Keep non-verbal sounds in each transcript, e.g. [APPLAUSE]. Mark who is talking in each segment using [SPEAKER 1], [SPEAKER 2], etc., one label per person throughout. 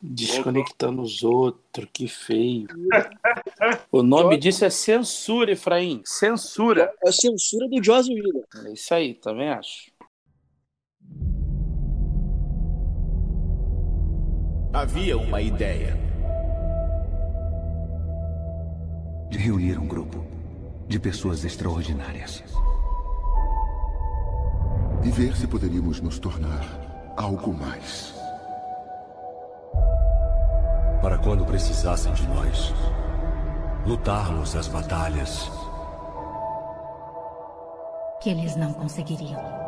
[SPEAKER 1] Desconectando os outros, que feio. [LAUGHS] o nome disso é censura, Efraim. Censura.
[SPEAKER 2] É a censura do Joss Whedon.
[SPEAKER 1] É isso aí, também acho.
[SPEAKER 3] Havia uma ideia.
[SPEAKER 4] De reunir um grupo de pessoas extraordinárias.
[SPEAKER 5] E ver se poderíamos nos tornar algo mais.
[SPEAKER 4] Para quando precisassem de nós, lutarmos as batalhas
[SPEAKER 6] que eles não conseguiriam.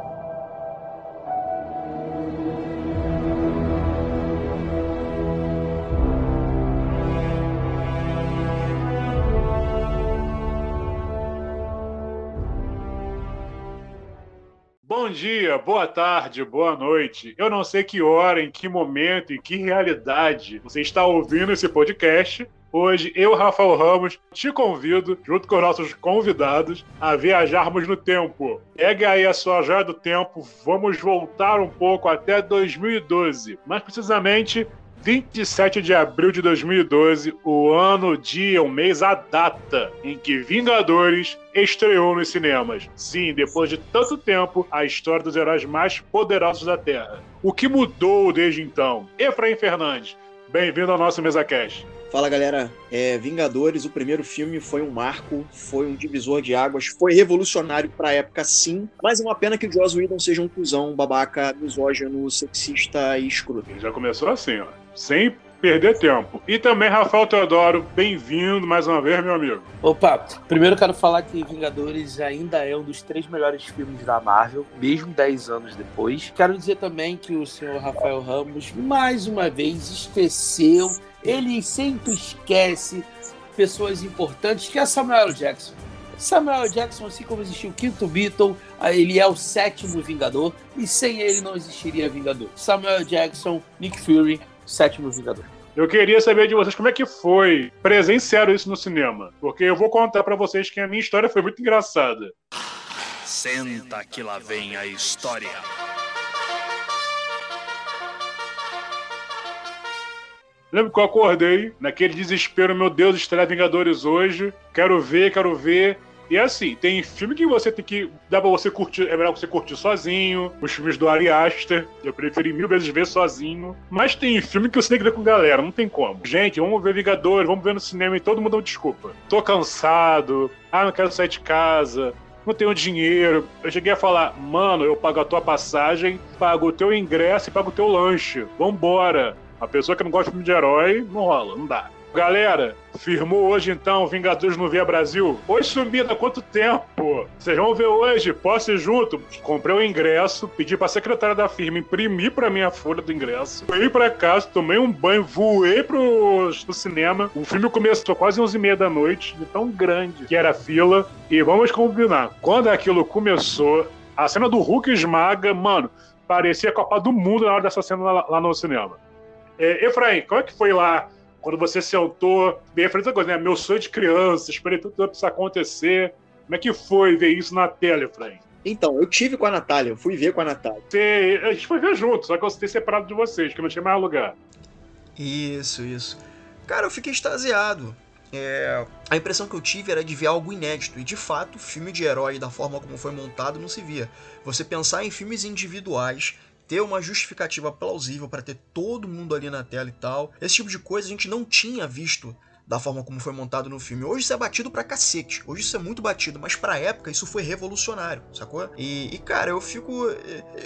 [SPEAKER 7] Bom dia, boa tarde, boa noite. Eu não sei que hora, em que momento, em que realidade você está ouvindo esse podcast. Hoje, eu, Rafael Ramos, te convido, junto com nossos convidados, a viajarmos no tempo. Pega aí a sua joia do tempo, vamos voltar um pouco até 2012. Mais precisamente, 27 de abril de 2012, o ano, o dia, o mês, a data em que Vingadores estreou nos cinemas. Sim, depois de tanto tempo, a história dos heróis mais poderosos da Terra. O que mudou desde então? Efraim Fernandes, bem-vindo ao nosso Mesa Cash.
[SPEAKER 2] Fala galera, é, Vingadores, o primeiro filme foi um marco, foi um divisor de águas, foi revolucionário pra época sim, mas é uma pena que o Joss Whedon seja um cuzão, babaca, misógino, sexista e escroto.
[SPEAKER 7] Ele já começou assim, ó, sem perder tempo. E também, Rafael Teodoro, bem-vindo mais uma vez, meu amigo.
[SPEAKER 1] Opa, primeiro quero falar que Vingadores ainda é um dos três melhores filmes da Marvel, mesmo 10 anos depois. Quero dizer também que o senhor Rafael Ramos, mais uma vez, esqueceu ele sempre esquece pessoas importantes, que é Samuel Jackson. Samuel Jackson, assim como existiu o quinto Beatle, ele é o sétimo Vingador, e sem ele não existiria Vingador. Samuel Jackson, Nick Fury, sétimo Vingador.
[SPEAKER 7] Eu queria saber de vocês como é que foi presenciar isso no cinema, porque eu vou contar para vocês que a minha história foi muito engraçada.
[SPEAKER 3] Senta que lá vem a história.
[SPEAKER 7] Lembro que eu acordei naquele desespero, meu Deus, estreia Vingadores hoje, quero ver, quero ver. E assim, tem filme que você tem que. dá pra você curtir. É melhor você curtir sozinho. Os filmes do Ari Aster, eu preferi mil vezes ver sozinho. Mas tem filme que você tem que ver com galera, não tem como. Gente, vamos ver Vingadores, vamos ver no cinema e todo mundo desculpa. Tô cansado, ah, não quero sair de casa, não tenho dinheiro. Eu cheguei a falar, mano, eu pago a tua passagem, pago o teu ingresso e pago o teu lanche. Vambora. A pessoa que não gosta de filme de herói, não rola, não dá. Galera, firmou hoje então Vingadores no Via Brasil? Oi, sumida, quanto tempo? Vocês vão ver hoje? Posso ir junto? Comprei o ingresso, pedi pra secretária da firma imprimir pra minha folha do ingresso. Fui pra casa, tomei um banho, voei pro, pro cinema. O filme começou quase 11 e meia da noite, de tão grande que era a fila. E vamos combinar, quando aquilo começou, a cena do Hulk esmaga, mano, parecia a Copa do Mundo na hora dessa cena lá, lá no cinema. É, Efraim, como é que foi lá quando você sentou? Bem, foi essa coisa, né? Meu sonho de criança, esperei tudo isso acontecer. Como é que foi ver isso na tela, Efraim?
[SPEAKER 2] Então, eu tive com a Natália, eu fui ver com a Natália.
[SPEAKER 7] Você, a gente foi ver junto, só que eu fiquei separado de vocês, que eu não tinha mais lugar.
[SPEAKER 8] Isso, isso. Cara, eu fiquei extasiado. É, a impressão que eu tive era de ver algo inédito, e de fato, filme de herói, da forma como foi montado, não se via. Você pensar em filmes individuais ter uma justificativa plausível para ter todo mundo ali na tela e tal. Esse tipo de coisa a gente não tinha visto da forma como foi montado no filme. Hoje isso é batido pra cacete. Hoje isso é muito batido, mas pra época isso foi revolucionário, sacou? E, e, cara, eu fico.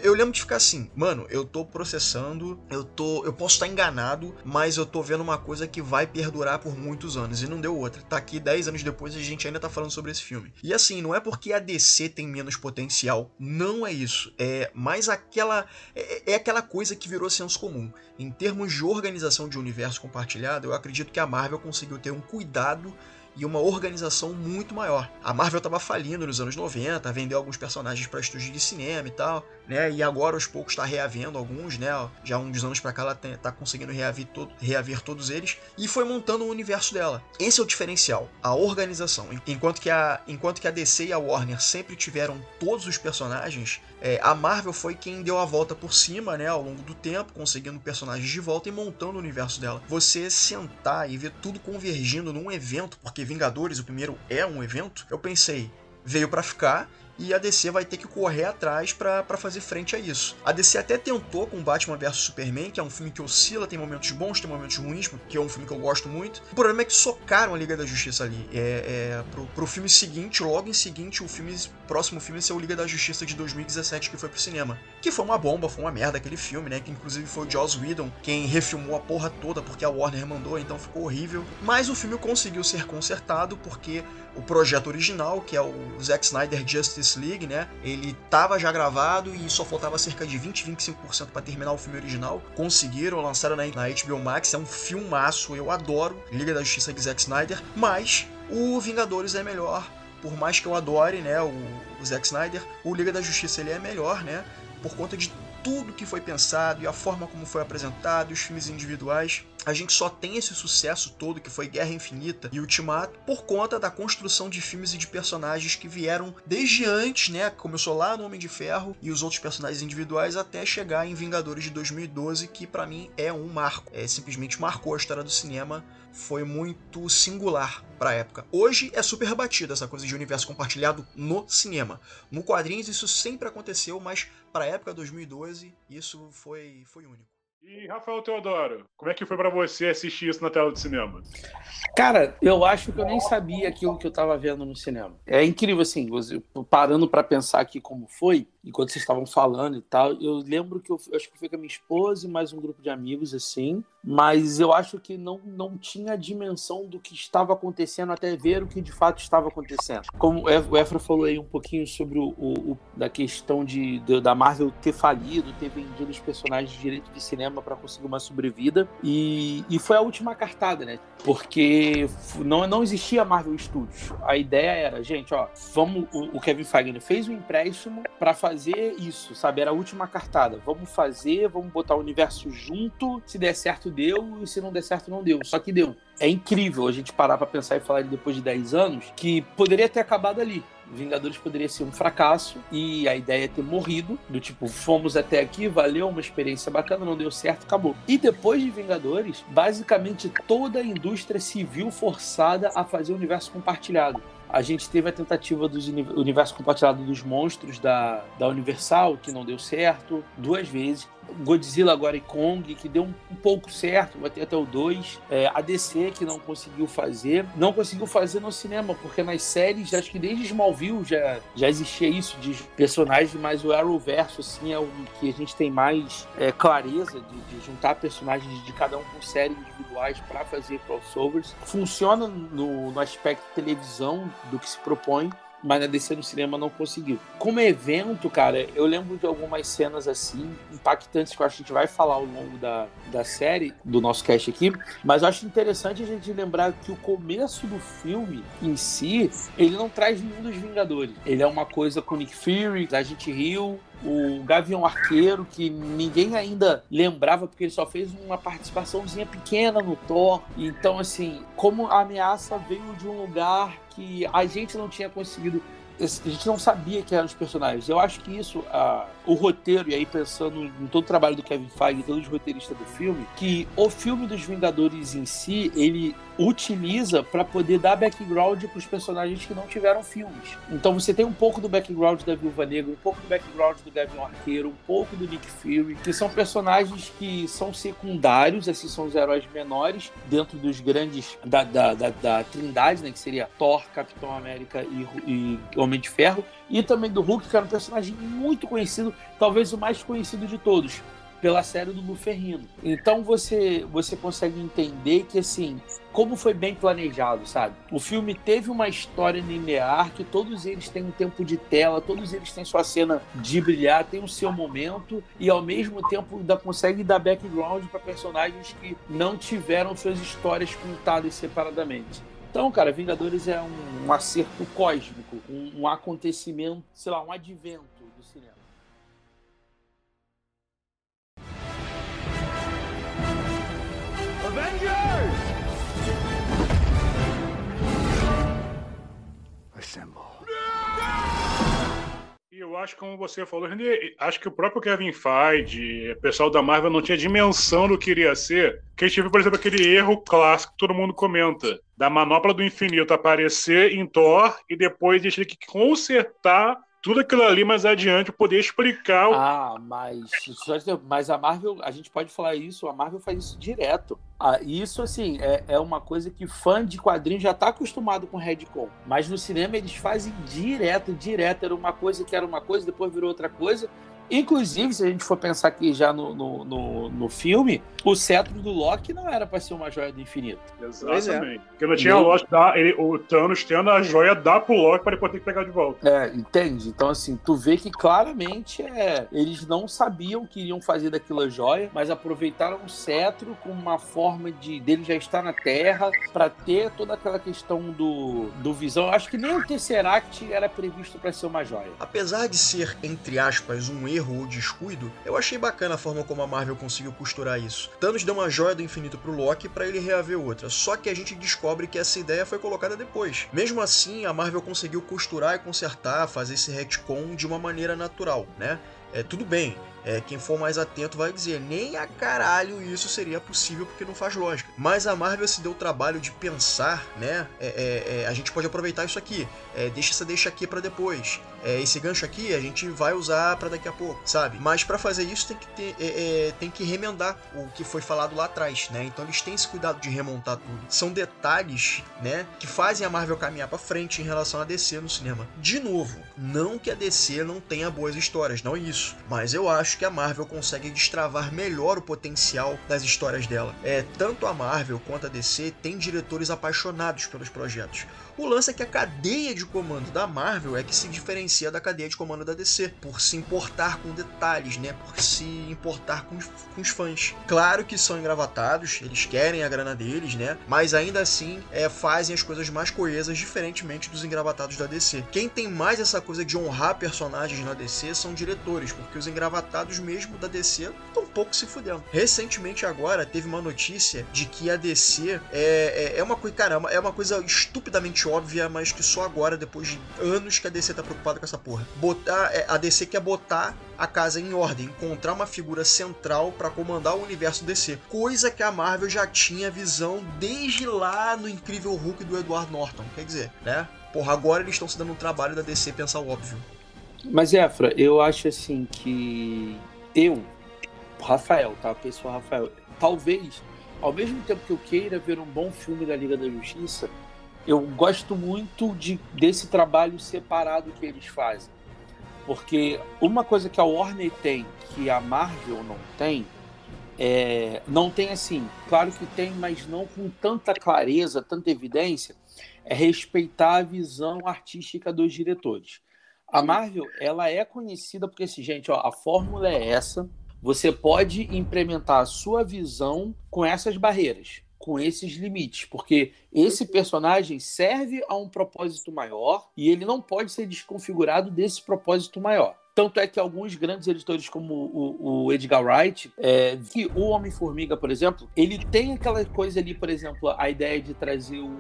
[SPEAKER 8] Eu lembro de ficar assim, mano, eu tô processando, eu tô. Eu posso estar enganado, mas eu tô vendo uma coisa que vai perdurar por muitos anos. E não deu outra. Tá aqui 10 anos depois e a gente ainda tá falando sobre esse filme. E assim, não é porque a DC tem menos potencial. Não é isso. É mais aquela. É, é aquela coisa que virou senso comum. Em termos de organização de universo compartilhado, eu acredito que a Marvel conseguiu ter um cuidado e uma organização muito maior. A Marvel estava falindo nos anos 90, vendeu alguns personagens para estúdios de cinema e tal, né? E agora aos poucos está reavendo alguns, né? Já uns anos para cá ela está conseguindo reaver, reaver todos eles e foi montando o universo dela. Esse é o diferencial, a organização. Enquanto que a, enquanto que a DC e a Warner sempre tiveram todos os personagens, É, a Marvel foi quem deu a volta por cima, né, ao longo do tempo, conseguindo personagens de volta e montando o universo dela. Você sentar e ver tudo convergindo num evento, porque Vingadores, o primeiro é um evento, eu pensei, veio para ficar e a DC vai ter que correr atrás para fazer frente a isso. A DC até tentou com Batman vs Superman, que é um filme que oscila, tem momentos bons, tem momentos ruins, que é um filme que eu gosto muito. O problema é que socaram a Liga da Justiça ali. É, é pro, pro filme seguinte, logo em seguinte, o filme próximo filme ser o Liga da Justiça de 2017 que foi pro cinema. Que foi uma bomba, foi uma merda aquele filme, né? Que inclusive foi o Joss Whedon quem refilmou a porra toda porque a Warner mandou, então ficou horrível. Mas o filme conseguiu ser consertado porque o projeto original, que é o Zack Snyder Justice League, né? Ele tava já gravado e só faltava cerca de 20, 25% para terminar o filme original. Conseguiram, lançaram na, na HBO Max, é um filmaço, eu adoro Liga da Justiça de Zack Snyder, mas o Vingadores é melhor. Por mais que eu adore, né, o, o Zack Snyder, o Liga da Justiça ele é melhor, né? Por conta de tudo que foi pensado e a forma como foi apresentado, os filmes individuais. A gente só tem esse sucesso todo que foi Guerra Infinita e Ultimato por conta da construção de filmes e de personagens que vieram desde antes, né? Começou lá no Homem de Ferro e os outros personagens individuais até chegar em Vingadores de 2012, que para mim é um marco. É simplesmente marcou a história do cinema foi muito singular para a época. Hoje é super batida essa coisa de universo compartilhado no cinema. No quadrinhos isso sempre aconteceu, mas para a época 2012 isso foi foi único.
[SPEAKER 7] E Rafael Teodoro, como é que foi para você assistir isso na tela do cinema?
[SPEAKER 1] Cara, eu acho que eu nem sabia aquilo que eu estava vendo no cinema. É incrível, assim, parando para pensar aqui como foi, enquanto vocês estavam falando e tal, eu lembro que eu, acho que fui com a minha esposa e mais um grupo de amigos, assim, mas eu acho que não, não tinha a dimensão do que estava acontecendo até ver o que de fato estava acontecendo. Como o Efra falou aí um pouquinho sobre o, o, o da questão de, de, da Marvel ter falido, ter vendido os personagens de direito de cinema para conseguir uma sobrevida, e, e foi a última cartada, né? Porque não, não existia Marvel Studios. A ideia era, gente, ó, vamos, o, o Kevin Feige fez um empréstimo para fazer isso, sabe? Era a última cartada. Vamos fazer, vamos botar o universo junto. Se der certo, deu. E se não der certo, não deu. Só que deu. É incrível a gente parar pra pensar e falar depois de 10 anos que poderia ter acabado ali. Vingadores poderia ser um fracasso e a ideia é ter morrido, do tipo, fomos até aqui, valeu, uma experiência bacana, não deu certo, acabou. E depois de Vingadores, basicamente toda a indústria se viu forçada a fazer o universo compartilhado. A gente teve a tentativa do universo compartilhado dos monstros da, da Universal, que não deu certo, duas vezes. Godzilla agora e Kong, que deu um, um pouco certo, vai ter até o 2. É, a DC, que não conseguiu fazer. Não conseguiu fazer no cinema, porque nas séries, acho que desde Smallville já, já existia isso de personagens, mas o Arrowverso, assim, é o que a gente tem mais é, clareza de, de, juntar personagens de cada um com séries individuais para fazer crossovers. Funciona no, no aspecto televisão do que se propõe, mas na DC no cinema não conseguiu. Como evento, cara, eu lembro de algumas cenas assim, impactantes, que eu acho que a gente vai falar ao longo da, da série, do nosso cast aqui, mas eu acho interessante a gente lembrar que o começo do filme em si, ele não traz nenhum dos Vingadores. Ele é uma coisa com Nick Fury, a gente riu, o Gavião Arqueiro, que ninguém ainda lembrava, porque ele só fez uma participaçãozinha pequena no Thor. Então, assim, como a ameaça veio de um lugar que a gente não tinha conseguido a gente não sabia que eram os personagens. Eu acho que isso, a, o roteiro, e aí pensando em todo o trabalho do Kevin Feige todos os roteiristas do filme, que o filme dos Vingadores em si, ele utiliza para poder dar background para os personagens que não tiveram filmes. Então você tem um pouco do background da Viúva Negra, um pouco do background do Gavião Arqueiro, um pouco do Nick Fury, que são personagens que são secundários, esses são os heróis menores dentro dos grandes da, da, da, da Trindade, né, que seria Thor, Capitão América e, e Homem de Ferro, e também do Hulk, que era um personagem muito conhecido, talvez o mais conhecido de todos pela série do Luferrino. Então você você consegue entender que assim, como foi bem planejado, sabe? O filme teve uma história linear que todos eles têm um tempo de tela, todos eles têm sua cena de brilhar, tem o seu momento e ao mesmo tempo ainda consegue dar background para personagens que não tiveram suas histórias contadas separadamente. Então, cara, Vingadores é um, um acerto cósmico, um, um acontecimento, sei lá, um advento do cinema.
[SPEAKER 4] Avengers!
[SPEAKER 7] E eu acho como você falou, acho que o próprio Kevin Feige, o pessoal da Marvel não tinha dimensão do que iria ser. Que viu, por exemplo, aquele erro clássico que todo mundo comenta. Da manopla do infinito aparecer em Thor e depois eles ter que consertar tudo aquilo ali mais adiante poder explicar o
[SPEAKER 1] Ah, mas, mas a Marvel, a gente pode falar isso, a Marvel faz isso direto. Ah, isso, assim, é, é uma coisa que fã de quadrinhos já está acostumado com Redcon. Mas no cinema eles fazem direto, direto. Era uma coisa que era uma coisa, depois virou outra coisa. Inclusive, se a gente for pensar aqui já no, no, no, no filme, o cetro do Loki não era para ser uma joia do infinito.
[SPEAKER 7] Exatamente. Porque não tinha lógico dar ele, o Thanos tendo a joia dar pro Loki para ele poder pegar de volta.
[SPEAKER 1] É, entende? Então, assim, tu vê que claramente é, eles não sabiam que iriam fazer daquela joia, mas aproveitaram o cetro com uma forma de dele já estar na Terra para ter toda aquela questão do, do visão. Eu acho que nem o Tesseract era previsto para ser uma joia.
[SPEAKER 8] Apesar de ser, entre aspas, um erro ou descuido, eu achei bacana a forma como a Marvel conseguiu costurar isso. Thanos deu uma joia do infinito pro Loki para ele reaver outra, só que a gente descobre que essa ideia foi colocada depois. Mesmo assim, a Marvel conseguiu costurar e consertar, fazer esse retcon de uma maneira natural, né? É, tudo bem, é, quem for mais atento vai dizer, nem a caralho isso seria possível porque não faz lógica. Mas a Marvel se deu o trabalho de pensar, né? É, é, é a gente pode aproveitar isso aqui, é, deixa essa deixa aqui para depois. É, esse gancho aqui a gente vai usar para daqui a pouco, sabe? Mas para fazer isso tem que ter, tem que remendar o que foi falado lá atrás, né? Então eles têm esse cuidado de remontar tudo. São detalhes, né, que fazem a Marvel caminhar para frente em relação a DC no cinema. De novo, não que a DC não tenha boas histórias, não é isso. Mas eu acho que a Marvel consegue destravar melhor o potencial das histórias dela. É, tanto a Marvel quanto a DC têm diretores apaixonados pelos projetos. O lance é que a cadeia de comando da Marvel é que se diferencia da cadeia de comando da DC, por se importar com detalhes, né? Por se importar com, com os fãs. Claro que são engravatados, eles querem a grana deles, né? Mas ainda assim é, fazem as coisas mais coesas, diferentemente dos engravatados da DC. Quem tem mais essa coisa de honrar personagens na DC são diretores, porque os engravatados mesmo da DC estão pouco se fudendo. Recentemente agora teve uma notícia de que a DC é, é, é uma coisa, caramba, é uma coisa estupidamente óbvia, mas que só agora, depois de anos que a DC tá preocupada com essa porra. Botar, é, a DC quer botar a casa em ordem, encontrar uma figura central para comandar o universo DC, coisa que a Marvel já tinha visão desde lá no Incrível Hulk do Edward Norton. Quer dizer, né? Porra, agora eles estão se dando um trabalho da DC pensar o óbvio.
[SPEAKER 1] Mas, Efra, eu acho assim que eu, Rafael, tá? Pessoal Rafael, talvez, ao mesmo tempo que eu queira ver um bom filme da Liga da Justiça, eu gosto muito de, desse trabalho separado que eles fazem. Porque uma coisa que a Warner tem, que a Marvel não tem, é, não tem assim, claro que tem, mas não com tanta clareza, tanta evidência, é respeitar a visão artística dos diretores. A Marvel, ela é conhecida porque, assim, gente, ó, a fórmula é essa, você pode implementar a sua visão com essas barreiras com esses limites, porque esse personagem serve a um propósito maior e ele não pode ser desconfigurado desse propósito maior. Tanto é que alguns grandes editores, como o, o Edgar Wright, é, que o Homem-Formiga, por exemplo, ele tem aquela coisa ali, por exemplo, a ideia de trazer o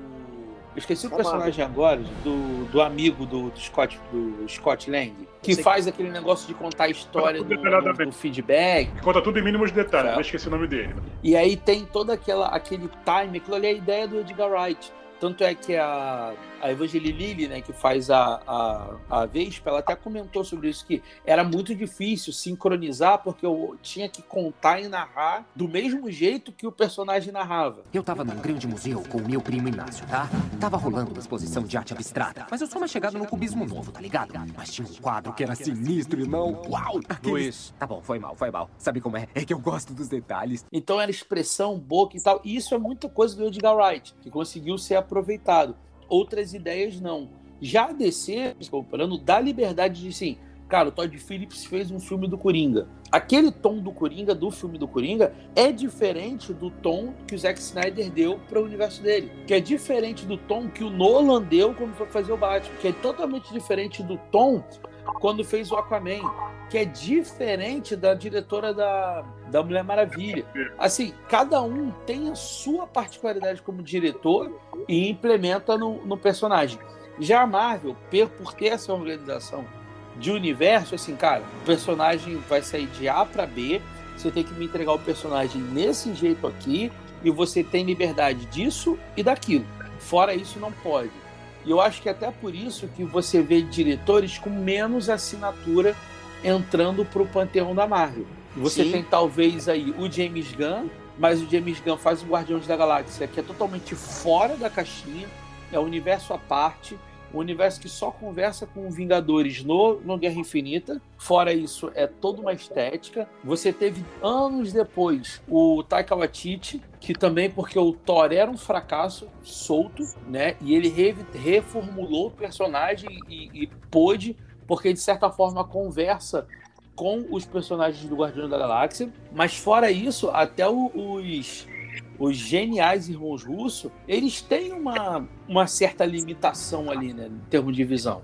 [SPEAKER 1] eu esqueci o personagem agora, do, do amigo do, do, Scott, do Scott Lang, que faz aquele negócio de contar a história do, do, do, feedback.
[SPEAKER 7] Conta tudo em mínimos detalhes, é. eu esqueci o nome dele.
[SPEAKER 1] E aí tem todo aquela, aquele time, aquilo ali é a ideia do Edgar Wright. Tanto é que a, a Evangeline Lilly, né, que faz a, a, a Vespa, ela até comentou sobre isso, que era muito difícil sincronizar, porque eu tinha que contar e narrar do mesmo jeito que o personagem narrava.
[SPEAKER 9] Eu tava num grande museu com o meu primo Inácio, tá? Tava rolando uma exposição de arte abstrata, mas eu sou mais chegado no cubismo novo, tá ligado? Mas tinha um quadro que era sinistro e não... Uau! Aqueles... Luiz. Tá bom, foi mal, foi mal. Sabe como é? É que eu gosto dos detalhes.
[SPEAKER 1] Então era expressão, boca e tal. E isso é muita coisa do Edgar Wright, que conseguiu ser aproveitado. Outras ideias não. Já a DC, comparando, dá liberdade de sim. Cara, o Todd Phillips fez um filme do Coringa. Aquele tom do Coringa, do filme do Coringa, é diferente do tom que o Zack Snyder deu para o universo dele. Que é diferente do tom que o Nolan deu quando foi fazer o Batman. Que é totalmente diferente do tom quando fez o Aquaman, que é diferente da diretora da, da Mulher Maravilha. Assim, cada um tem a sua particularidade como diretor e implementa no, no personagem. Já a Marvel, por ter essa organização de universo, assim, cara, o personagem vai sair de A para B, você tem que me entregar o personagem nesse jeito aqui, e você tem liberdade disso e daquilo. Fora isso, não pode. E eu acho que até por isso que você vê diretores com menos assinatura entrando para o panteão da Marvel. Você Sim. tem talvez aí o James Gunn, mas o James Gunn faz o Guardiões da Galáxia, que é totalmente fora da caixinha, é um universo à parte um universo que só conversa com Vingadores no, no Guerra Infinita. Fora isso, é toda uma estética. Você teve anos depois o Taika Waititi, que também porque o Thor era um fracasso solto, né? E ele re, reformulou o personagem e, e pôde, porque de certa forma conversa com os personagens do Guardião da Galáxia. Mas fora isso, até os os geniais irmãos Russo, eles têm uma, uma certa limitação ali, né, em termos de visão.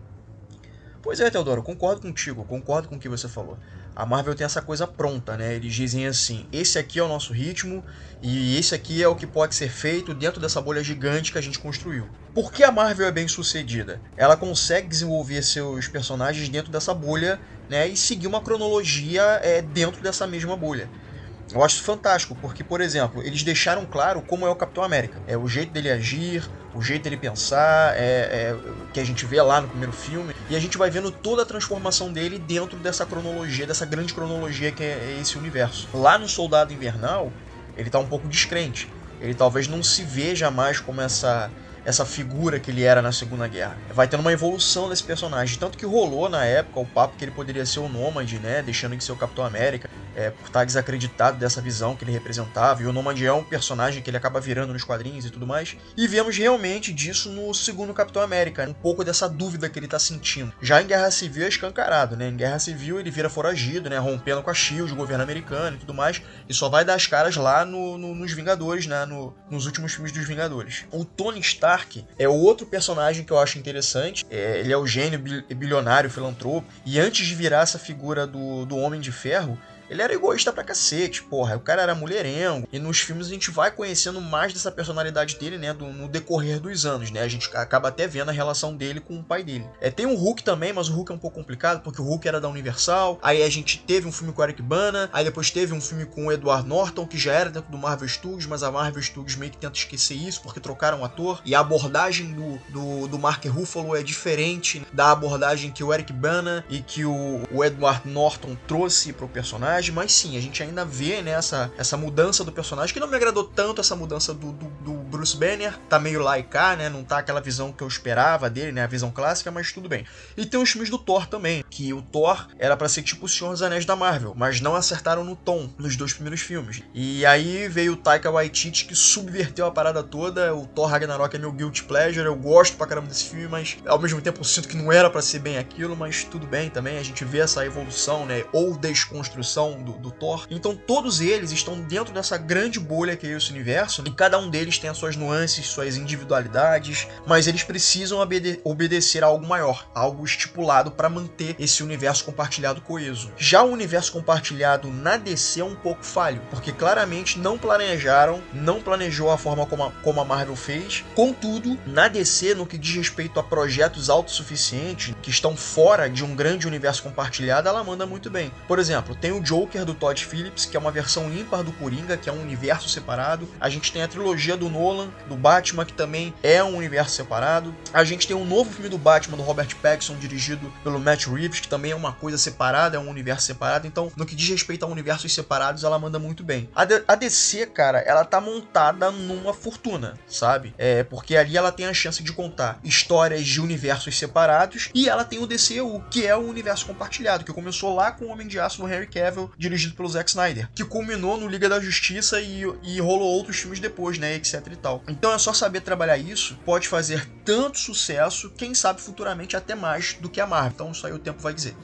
[SPEAKER 8] Pois é, Teodoro, concordo contigo, concordo com o que você falou. A Marvel tem essa coisa pronta, né? Eles dizem assim: esse aqui é o nosso ritmo e esse aqui é o que pode ser feito dentro dessa bolha gigante que a gente construiu. Por que a Marvel é bem sucedida? Ela consegue desenvolver seus personagens dentro dessa bolha né, e seguir uma cronologia é, dentro dessa mesma bolha. Eu acho fantástico, porque, por exemplo, eles deixaram claro como é o Capitão América. É o jeito dele agir, o jeito dele pensar, é, é, que a gente vê lá no primeiro filme. E a gente vai vendo toda a transformação dele dentro dessa cronologia, dessa grande cronologia que é, é esse universo. Lá no Soldado Invernal, ele tá um pouco descrente. Ele talvez não se veja mais como essa essa figura que ele era na Segunda Guerra. Vai tendo uma evolução desse personagem, tanto que rolou na época o papo que ele poderia ser o Nômade, né, deixando de ser o Capitão América é, por estar desacreditado dessa visão que ele representava. E o Nomad é um personagem que ele acaba virando nos quadrinhos e tudo mais. E vemos realmente disso no segundo Capitão América, um pouco dessa dúvida que ele está sentindo. Já em Guerra Civil é escancarado, né? Em Guerra Civil ele vira foragido, né? Rompendo com a SHIELD, o governo americano e tudo mais. E só vai dar as caras lá no, no, nos Vingadores, né? No, nos últimos filmes dos Vingadores. O Tony Stark é outro personagem que eu acho interessante. É, ele é o gênio bilionário, filantropo. E antes de virar essa figura do, do Homem de Ferro, ele era egoísta pra cacete, porra. O cara era mulherengo. E nos filmes a gente vai conhecendo mais dessa personalidade dele, né? Do, no decorrer dos anos, né? A gente acaba até vendo a relação dele com o pai dele. É, tem o Hulk também, mas o Hulk é um pouco complicado, porque o Hulk era da Universal. Aí a gente teve um filme com o Eric Bana. Aí depois teve um filme com o Edward Norton, que já era dentro do Marvel Studios, mas a Marvel Studios meio que tenta esquecer isso, porque trocaram o ator. E a abordagem do, do, do Mark Ruffalo é diferente da abordagem que o Eric Bana e que o, o Edward Norton trouxe pro personagem personagem, mas sim, a gente ainda vê né, essa, essa mudança do personagem, que não me agradou tanto essa mudança do, do, do Bruce Banner, tá meio lá e cá, né, não tá aquela visão que eu esperava dele, né, a visão clássica, mas tudo bem. E tem os filmes do Thor também, que o Thor era para ser tipo o Senhor dos Anéis da Marvel, mas não acertaram no tom nos dois primeiros filmes. E aí veio o Taika Waititi que subverteu a parada toda, o Thor Ragnarok é meu guilty pleasure, eu gosto pra caramba desse filme, mas ao mesmo tempo eu sinto que não era para ser bem aquilo, mas tudo bem também, a gente vê essa evolução, né, ou desconstrução do, do Thor. Então todos eles estão dentro dessa grande bolha que é esse universo, e cada um deles tem as suas nuances, suas individualidades, mas eles precisam obede obedecer a algo maior, algo estipulado para manter esse universo compartilhado coeso. Já o universo compartilhado na DC é um pouco falho, porque claramente não planejaram, não planejou a forma como a, como a Marvel fez. Contudo, na DC, no que diz respeito a projetos autossuficientes que estão fora de um grande universo compartilhado, ela manda muito bem. Por exemplo, tem o Joe Joker do Todd Phillips, que é uma versão ímpar do Coringa, que é um universo separado. A gente tem a trilogia do Nolan, do Batman, que também é um universo separado. A gente tem um novo filme do Batman, do Robert Pattinson, dirigido pelo Matt Reeves, que também é uma coisa separada, é um universo separado. Então, no que diz respeito a universos separados, ela manda muito bem. A, a DC, cara, ela tá montada numa fortuna, sabe? É, porque ali ela tem a chance de contar histórias de universos separados e ela tem o DCU, que é o universo compartilhado, que começou lá com o Homem de Aço do Henry Cavill dirigido pelo Zack Snyder, que culminou no Liga da Justiça e, e rolou outros filmes depois, né, etc e tal. Então é só saber trabalhar isso, pode fazer tanto sucesso, quem sabe futuramente até mais do que a Marvel. Então isso aí o tempo vai dizer.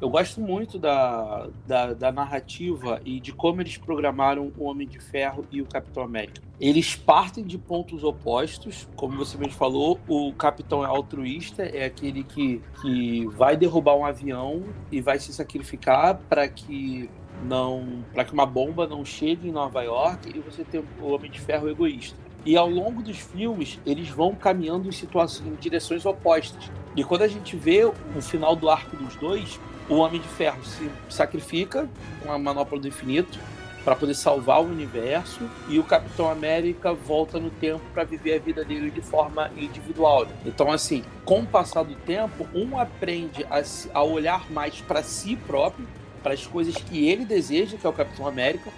[SPEAKER 1] Eu gosto muito da, da, da, narrativa e de como eles programaram o Homem de Ferro e o Capitão América. Eles partem de pontos opostos, como você mesmo falou, o Capitão é altruísta, é aquele que, que vai derrubar um avião e vai se sacrificar para que não para que uma bomba não chegue em Nova York e você tem o Homem de Ferro egoísta. E ao longo dos filmes, eles vão caminhando em situações em direções opostas. E quando a gente vê o final do arco dos dois, o Homem de Ferro se sacrifica com a manopla do infinito para poder salvar o universo e o Capitão América volta no tempo para viver a vida dele de forma individual. Então, assim, com o passar do tempo, um aprende a, a olhar mais para si próprio, para as coisas que ele deseja, que é o Capitão América,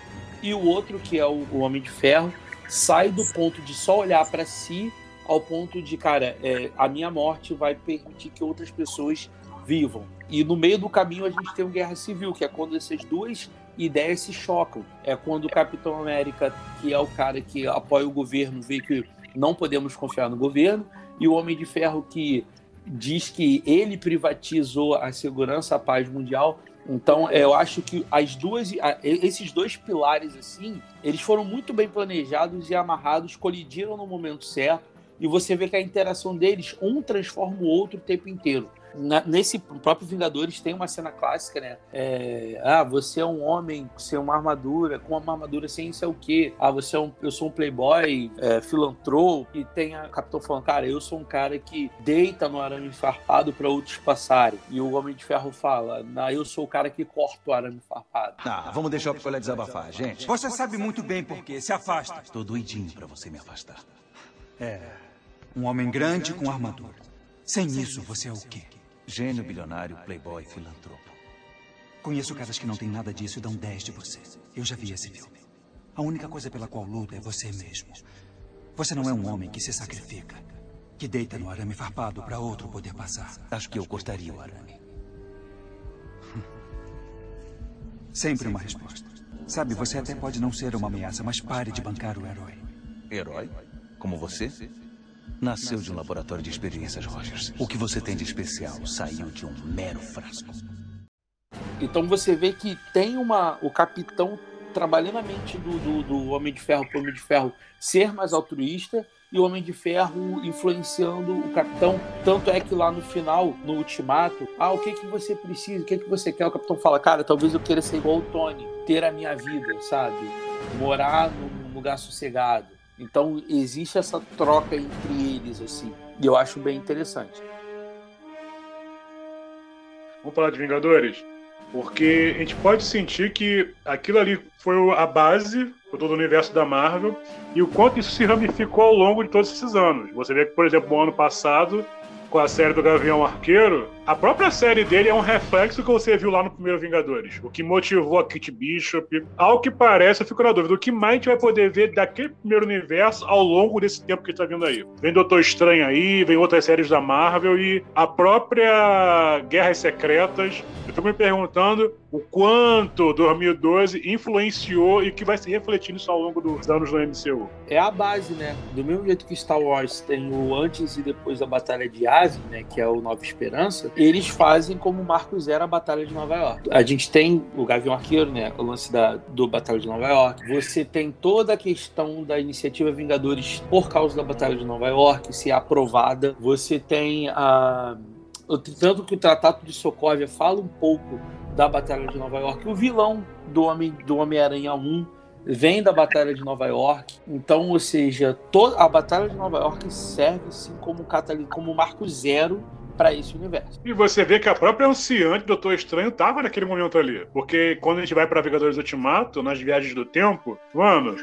[SPEAKER 1] e o outro, que é o, o Homem de Ferro, sai do ponto de só olhar para si ao ponto de, cara, é, a minha morte vai permitir que outras pessoas vivam. E no meio do caminho a gente tem uma guerra civil, que é quando essas duas ideias se chocam. É quando o Capitão América, que é o cara que apoia o governo, vê que não podemos confiar no governo, e o Homem de Ferro que diz que ele privatizou a segurança, a paz mundial. Então, eu acho que as duas, esses dois pilares assim, eles foram muito bem planejados e amarrados, colidiram no momento certo, e você vê que a interação deles, um transforma o outro o tempo inteiro. Na, nesse próprio Vingadores tem uma cena clássica, né? É, ah, você é um homem sem uma armadura, com uma armadura sem isso é o quê? Ah, você é um, eu sou um playboy, é, filantropo, e tem a Capitão falando, cara, eu sou um cara que deita no arame farpado para outros passarem. E o Homem de Ferro fala, não, eu sou o cara que corta o arame farpado.
[SPEAKER 4] Ah, vamos deixar o picolé desabafar, gente.
[SPEAKER 10] Você sabe muito bem por quê, se afasta.
[SPEAKER 4] Estou doidinho para você me afastar.
[SPEAKER 10] É, um homem grande com armadura. Sem isso, você é o quê?
[SPEAKER 4] Gênio, bilionário, playboy, filantropo.
[SPEAKER 10] Conheço caras que não têm nada disso e dão 10 de você. Eu já vi esse filme. A única coisa pela qual luta é você mesmo. Você não é um homem que se sacrifica, que deita no arame farpado para outro poder passar.
[SPEAKER 4] Acho que eu cortaria o arame. [LAUGHS]
[SPEAKER 10] Sempre uma resposta. Sabe, você até pode não ser uma ameaça, mas pare de bancar o herói.
[SPEAKER 4] Herói? Como você? Nasceu de um laboratório de experiências, Rogers. O que você tem de especial saiu de um mero frasco.
[SPEAKER 1] Então você vê que tem uma. O capitão trabalhando a mente do, do, do Homem de Ferro para o Homem de Ferro ser mais altruísta e o Homem de Ferro influenciando o Capitão. Tanto é que lá no final, no Ultimato, ah, o que que você precisa? O que que você quer? O Capitão fala, cara, talvez eu queira ser igual o Tony, ter a minha vida, sabe? Morar num lugar sossegado. Então existe essa troca entre eles, assim. E eu acho bem interessante.
[SPEAKER 7] Vamos falar de Vingadores? Porque a gente pode sentir que aquilo ali foi a base para todo o universo da Marvel e o quanto isso se ramificou ao longo de todos esses anos. Você vê que, por exemplo, no ano passado com a série do Gavião Arqueiro, a própria série dele é um reflexo que você viu lá no primeiro Vingadores. O que motivou a Kate Bishop. Ao que parece, eu fico na dúvida, o que mais a gente vai poder ver daquele primeiro universo ao longo desse tempo que está vindo aí? Vem Doutor Estranho aí, vem outras séries da Marvel e a própria Guerras Secretas. Eu fico me perguntando o quanto 2012 influenciou e que vai se refletir nisso ao longo dos anos no MCU.
[SPEAKER 1] É a base, né? Do mesmo jeito que Star Wars tem o antes e depois da Batalha de Yavin, né? Que é o Nova Esperança, eles fazem como Marco Zero a Batalha de Nova York. A gente tem o Gavião Arqueiro, né? O lance da, do Batalha de Nova York. Você tem toda a questão da iniciativa Vingadores por causa da Batalha de Nova York ser aprovada. Você tem a. Tanto que o Tratado de Sokovia fala um pouco da Batalha de Nova York. O vilão do Homem do Homem-Aranha 1 vem da Batalha de Nova York. Então, ou seja, toda a Batalha de Nova York serve sim como como marco zero para esse universo.
[SPEAKER 7] E você vê que a própria anciã Doutor Estranho tava naquele momento ali. Porque quando a gente vai para Vingadores Ultimato, nas viagens do tempo, mano,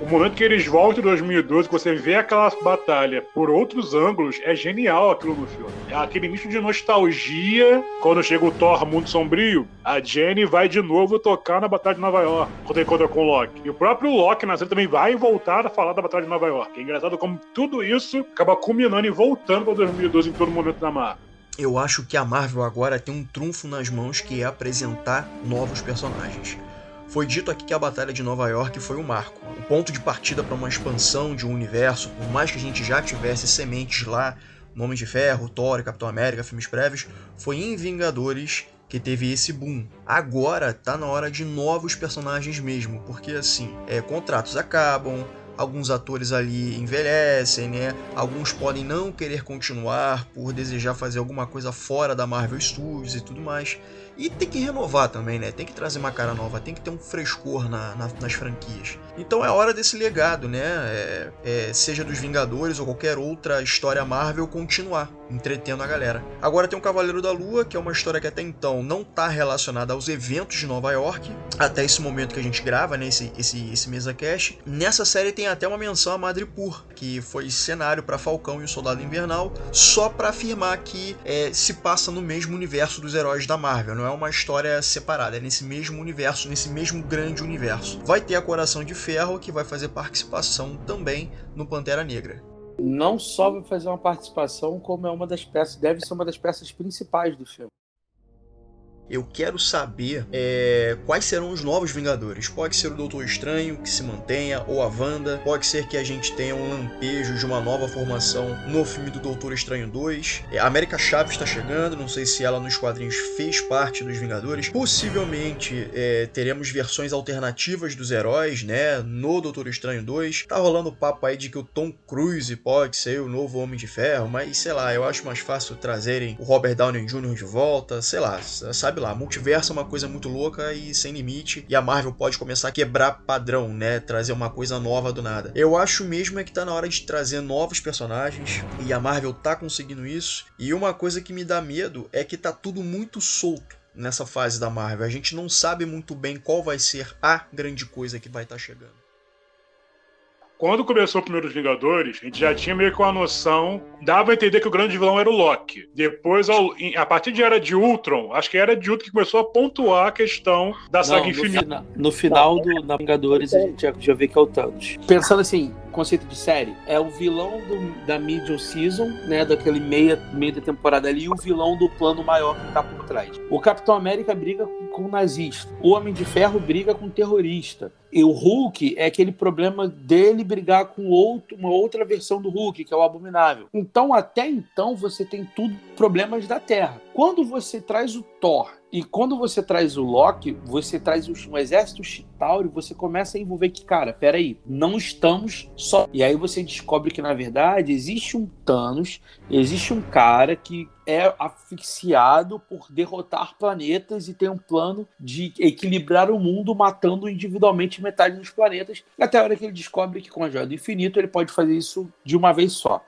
[SPEAKER 7] o momento que eles voltam em 2012, que você vê aquela batalha por outros ângulos, é genial aquilo no filme. É aquele misto de nostalgia. Quando chega o Thor Mundo Sombrio, a Jenny vai de novo tocar na Batalha de Nova York, quando encontra com o Loki. E o próprio Loki na série também vai voltar a falar da Batalha de Nova York. É engraçado como tudo isso acaba culminando e voltando para 2012 em todo momento da Marvel
[SPEAKER 11] eu acho que a Marvel agora tem um trunfo nas mãos que é apresentar novos personagens. Foi dito aqui que a Batalha de Nova York foi o marco, o ponto de partida para uma expansão de um universo, por mais que a gente já tivesse sementes lá, Nome de Ferro, Thor, Capitão América, filmes prévios, foi em Vingadores que teve esse boom. Agora tá na hora de novos personagens mesmo, porque assim, é, contratos acabam, alguns atores ali envelhecem, né? Alguns podem não querer continuar por desejar fazer alguma coisa fora da Marvel Studios e tudo mais. E tem que renovar também, né? Tem que trazer uma cara nova, tem que ter um frescor na, na, nas franquias.
[SPEAKER 8] Então é hora desse legado, né? É, é, seja dos Vingadores ou qualquer outra história Marvel continuar entretendo a galera. Agora tem o Cavaleiro da Lua, que é uma história que até então não está relacionada aos eventos de Nova York, até esse momento que a gente grava, né, esse, esse, esse mesa cast. Nessa série tem até uma menção a Madripoor, que foi cenário para Falcão e o Soldado Invernal, só para afirmar que é, se passa no mesmo universo dos heróis da Marvel, não é uma história separada, é nesse mesmo universo, nesse mesmo grande universo. Vai ter a Coração de Ferro, que vai fazer participação também no Pantera Negra
[SPEAKER 1] não só vai fazer uma participação, como é uma das peças, deve ser uma das peças principais do filme.
[SPEAKER 8] Eu quero saber é, quais serão os novos Vingadores. Pode ser o Doutor Estranho que se mantenha, ou a Wanda. Pode ser que a gente tenha um lampejo de uma nova formação no filme do Doutor Estranho 2. É, a América Chaves está chegando, não sei se ela nos quadrinhos fez parte dos Vingadores. Possivelmente é, teremos versões alternativas dos heróis, né? No Doutor Estranho 2. Tá rolando papo aí de que o Tom Cruise pode ser o novo Homem de Ferro, mas sei lá, eu acho mais fácil trazerem o Robert Downey Jr. de volta, sei lá, sabe sabe lá, multiverso é uma coisa muito louca e sem limite, e a Marvel pode começar a quebrar padrão, né? Trazer uma coisa nova do nada. Eu acho mesmo é que tá na hora de trazer novos personagens, e a Marvel tá conseguindo isso. E uma coisa que me dá medo é que tá tudo muito solto nessa fase da Marvel. A gente não sabe muito bem qual vai ser a grande coisa que vai estar tá chegando.
[SPEAKER 7] Quando começou o primeiro Vingadores, a gente já tinha meio que uma noção, dava a entender que o grande vilão era o Loki. Depois, a partir de Era de Ultron, acho que Era de Ultron que começou a pontuar a questão da saga infinita.
[SPEAKER 1] No, fina, no final do na Vingadores, a gente já, já vê que é o Thanos. Pensando assim, conceito de série, é o vilão do, da middle season, né, daquele meia, meia da temporada ali, e o vilão do plano maior que tá por trás. O Capitão América briga com, com o nazista, o Homem de Ferro briga com o terrorista. E o Hulk é aquele problema dele brigar com outro, uma outra versão do Hulk, que é o Abominável. Então, até então, você tem tudo problemas da Terra. Quando você traz o Thor e quando você traz o Loki, você traz um exército Chitauri, você começa a envolver que, cara, peraí, não estamos só. E aí você descobre que, na verdade, existe um Thanos, existe um cara que é asfixiado por derrotar planetas e tem um plano de equilibrar o mundo, matando individualmente metade dos planetas, até a hora que ele descobre que com a Joia do Infinito ele pode fazer isso de uma vez só.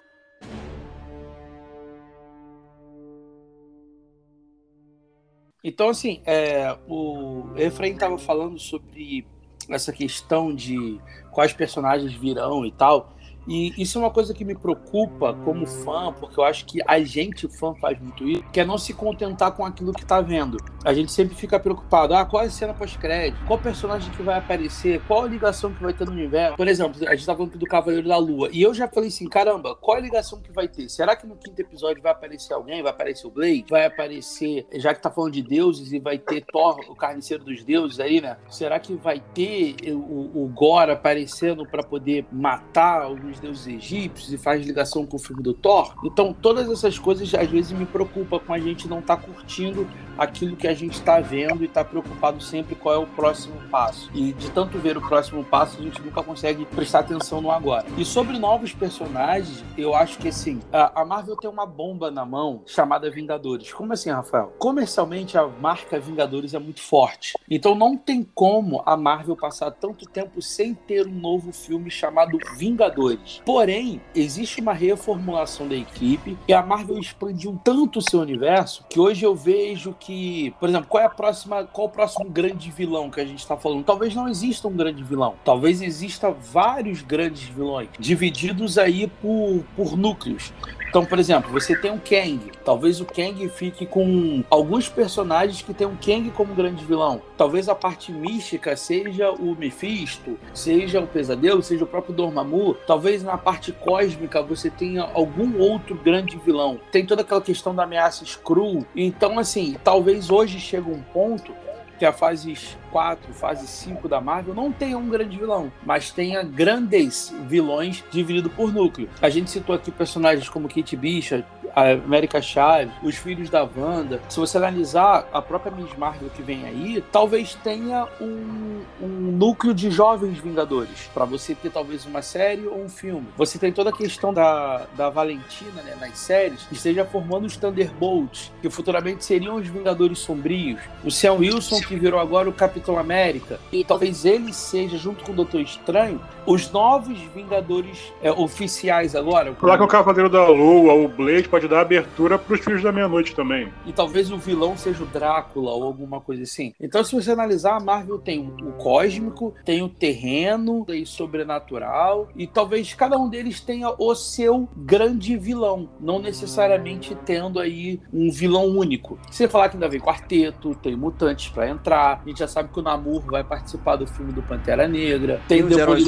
[SPEAKER 1] Então, assim, é, o Efraim estava falando sobre essa questão de quais personagens virão e tal. E isso é uma coisa que me preocupa como fã, porque eu acho que a gente, fã, faz muito isso, que é não se contentar com aquilo que tá vendo. A gente sempre fica preocupado, ah, qual é a cena pós-crédito? Qual personagem que vai aparecer? Qual a ligação que vai ter no universo? Por exemplo, a gente tá falando do Cavaleiro da Lua, e eu já falei assim, caramba, qual a ligação que vai ter? Será que no quinto episódio vai aparecer alguém? Vai aparecer o Blade? Vai aparecer, já que tá falando de deuses, e vai ter Thor, o carniceiro dos deuses aí, né? Será que vai ter o, o Gore aparecendo para poder matar alguns deuses egípcios e faz ligação com o filme do Thor. Então, todas essas coisas às vezes me preocupa com a gente não estar tá curtindo aquilo que a gente está vendo e estar tá preocupado sempre qual é o próximo passo. E de tanto ver o próximo passo, a gente nunca consegue prestar atenção no agora. E sobre novos personagens, eu acho que assim, a Marvel tem uma bomba na mão chamada Vingadores. Como assim, Rafael? Comercialmente, a marca Vingadores é muito forte. Então não tem como a Marvel passar tanto tempo sem ter um novo filme chamado Vingadores. Porém, existe uma reformulação da equipe e a Marvel expandiu tanto o seu universo que hoje eu vejo que por exemplo, qual é a próxima, qual o próximo grande vilão que a gente está falando? Talvez não exista um grande vilão. Talvez exista vários grandes vilões divididos aí por, por núcleos. Então, por exemplo, você tem um Kang. Talvez o Kang fique com alguns personagens que tem um Kang como grande vilão. Talvez a parte mística seja o Mephisto, seja o Pesadelo, seja o próprio Dormammu. Talvez na parte cósmica você tenha algum outro grande vilão. Tem toda aquela questão da ameaça Skrull. Então, assim, talvez hoje chegue um ponto que a fase 4, fase 5 da Marvel não tenha um grande vilão, mas tenha grandes vilões dividido por núcleo. A gente citou aqui personagens como Kate Bishop, a América Chaves, os filhos da Wanda. Se você analisar a própria Miss Marvel que vem aí, talvez tenha um, um núcleo de jovens Vingadores, para você ter talvez uma série ou um filme. Você tem toda a questão da, da Valentina né, nas séries, que esteja formando os Thunderbolts, que futuramente seriam os Vingadores Sombrios. O Sam Wilson, que virou agora o Capitão Capitão América. E talvez ele seja, junto com o Doutor Estranho, os novos Vingadores é, oficiais agora.
[SPEAKER 7] Falar que o Cavaleiro da Lua, o Blade, pode dar abertura pros Filhos da Meia-Noite também.
[SPEAKER 1] E talvez o vilão seja o Drácula ou alguma coisa assim. Então, se você analisar, a Marvel tem o cósmico, tem o terreno e sobrenatural, e talvez cada um deles tenha o seu grande vilão, não necessariamente tendo aí um vilão único. Você falar que ainda vem quarteto, tem mutantes para entrar, a gente já sabe que o Namor vai participar do filme do Pantera Negra, tem,
[SPEAKER 8] Tem os heróis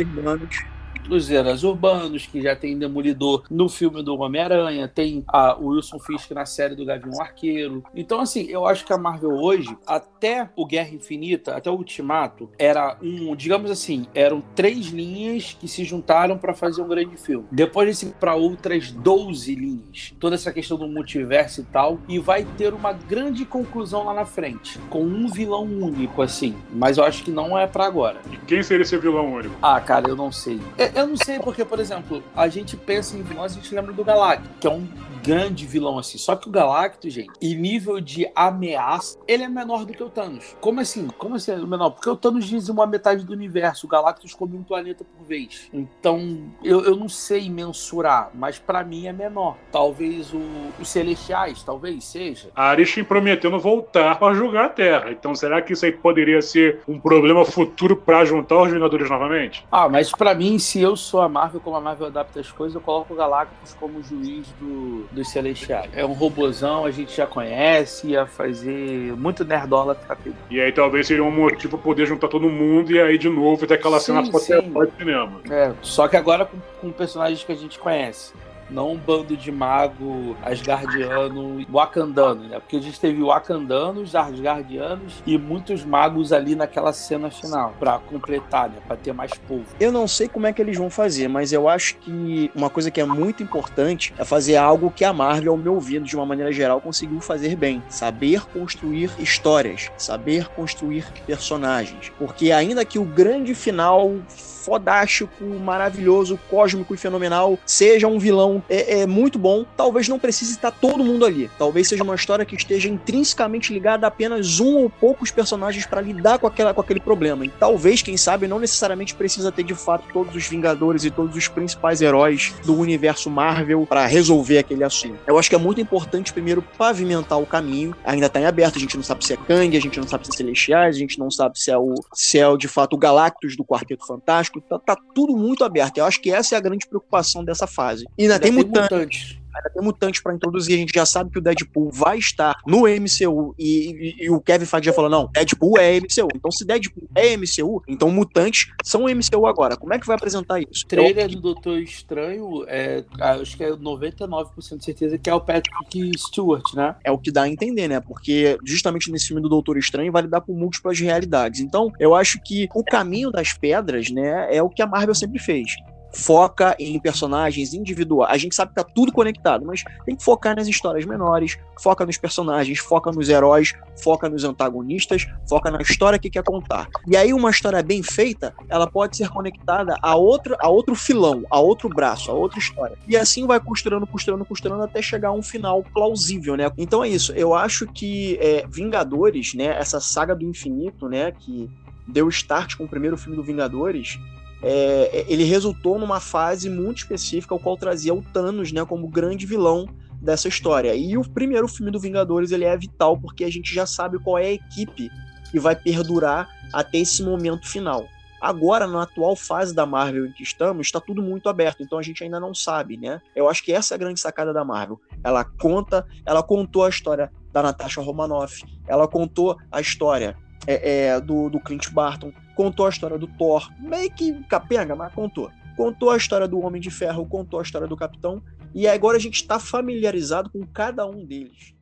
[SPEAKER 1] heróis urbanos, que já tem Demolidor no filme do Homem-Aranha, tem a, o Wilson Fisk na série do Gavião Arqueiro. Então, assim, eu acho que a Marvel hoje, até o Guerra Infinita, até o Ultimato, era um, digamos assim, eram três linhas que se juntaram para fazer um grande filme. Depois desse para outras 12 linhas. Toda essa questão do multiverso e tal, e vai ter uma grande conclusão lá na frente, com um vilão único, assim. Mas eu acho que não é para agora.
[SPEAKER 7] E quem seria esse vilão único?
[SPEAKER 1] Ah, cara, eu não sei. Eu, eu não sei porque, por exemplo, a gente pensa em vilões, a gente lembra do Galactus, que é um grande vilão assim. Só que o Galactus, gente, em nível de ameaça, ele é menor do que o Thanos. Como assim? Como assim é menor? Porque o Thanos dizima metade do universo, o Galactus come um planeta por vez. Então, eu, eu não sei mensurar, mas pra mim é menor. Talvez o, os Celestiais, talvez seja.
[SPEAKER 7] A Arishin prometendo voltar para julgar a Terra. Então, será que isso aí poderia ser um problema futuro para juntar os Vingadores novamente?
[SPEAKER 1] Ah, mas pra mim, se eu sou a Marvel, como a Marvel adapta as coisas, eu coloco o Galactus como juiz do, dos Celestiais. É um robozão, a gente já conhece, ia fazer muito nerdola ficar feliz.
[SPEAKER 7] E aí talvez seria um motivo para poder juntar todo mundo e aí de novo ter aquela
[SPEAKER 1] Sim,
[SPEAKER 7] cena
[SPEAKER 1] sim.
[SPEAKER 7] de cinema.
[SPEAKER 1] É, só que agora com, com personagens que a gente conhece. Não um bando de mago asgardiano, wakandano, né? Porque a gente teve wakandanos, asgardianos e muitos magos ali naquela cena final, pra completar, né? Pra ter mais povo.
[SPEAKER 8] Eu não sei como é que eles vão fazer, mas eu acho que uma coisa que é muito importante é fazer algo que a Marvel, ao meu ouvido, de uma maneira geral, conseguiu fazer bem. Saber construir histórias, saber construir personagens. Porque ainda que o grande final fodástico, maravilhoso, cósmico e fenomenal seja um vilão é, é muito bom, talvez não precise estar todo mundo ali. Talvez seja uma história que esteja intrinsecamente ligada a apenas um ou poucos personagens para lidar com, aquela, com aquele problema. E talvez, quem sabe, não necessariamente precisa ter de fato todos os Vingadores e todos os principais heróis do universo Marvel para resolver aquele assunto. Eu acho que é muito importante primeiro pavimentar o caminho. Ainda tá em aberto, a gente não sabe se é Kang, a gente não sabe se é Celestiais, a gente não sabe se é o se é de fato o Galactus do Quarteto Fantástico. Tá, tá tudo muito aberto. Eu acho que essa é a grande preocupação dessa fase. E ainda, tem, mutantes.
[SPEAKER 1] mutantes.
[SPEAKER 8] Ainda tem mutantes pra introduzir. A gente já sabe que o Deadpool vai estar no MCU. E, e- e o Kevin Feige já falou: não, Deadpool é MCU. Então, se Deadpool é MCU, então mutantes são MCU agora. Como é que vai apresentar isso?
[SPEAKER 1] O trailer do Doutor Estranho, é, acho que é 99% de certeza que é o Patrick Stewart, né?
[SPEAKER 8] É o que dá a entender, né? Porque justamente nesse filme do Doutor Estranho vai lidar com múltiplas realidades. Então, eu acho que o caminho das pedras, né, é o que a Marvel sempre fez. Foca em personagens individuais. A gente sabe que tá tudo conectado, mas tem que focar nas histórias menores, foca nos personagens, foca nos heróis, foca nos antagonistas, foca na história que quer contar. E aí, uma história bem feita, ela pode ser conectada a outro, a outro filão, a outro braço, a outra história. E assim vai costurando, costurando, costurando até chegar a um final plausível, né? Então é isso. Eu acho que é, Vingadores, né? Essa saga do infinito, né? Que deu start com o primeiro filme do Vingadores. É, ele resultou numa fase muito específica, o qual trazia o Thanos, né, como grande vilão dessa história. E o primeiro filme do Vingadores ele é vital porque a gente já sabe qual é a equipe que vai perdurar até esse momento final. Agora, na atual fase da Marvel em que estamos, está tudo muito aberto, então a gente ainda não sabe, né? Eu acho que essa é a grande sacada da Marvel. Ela conta, ela contou a história da Natasha Romanoff, ela contou a história é, é, do, do Clint Barton, contou a história do Thor, meio que capenga, mas contou. Contou a história do Homem de Ferro, contou a história do Capitão, e agora a gente está familiarizado com cada um deles.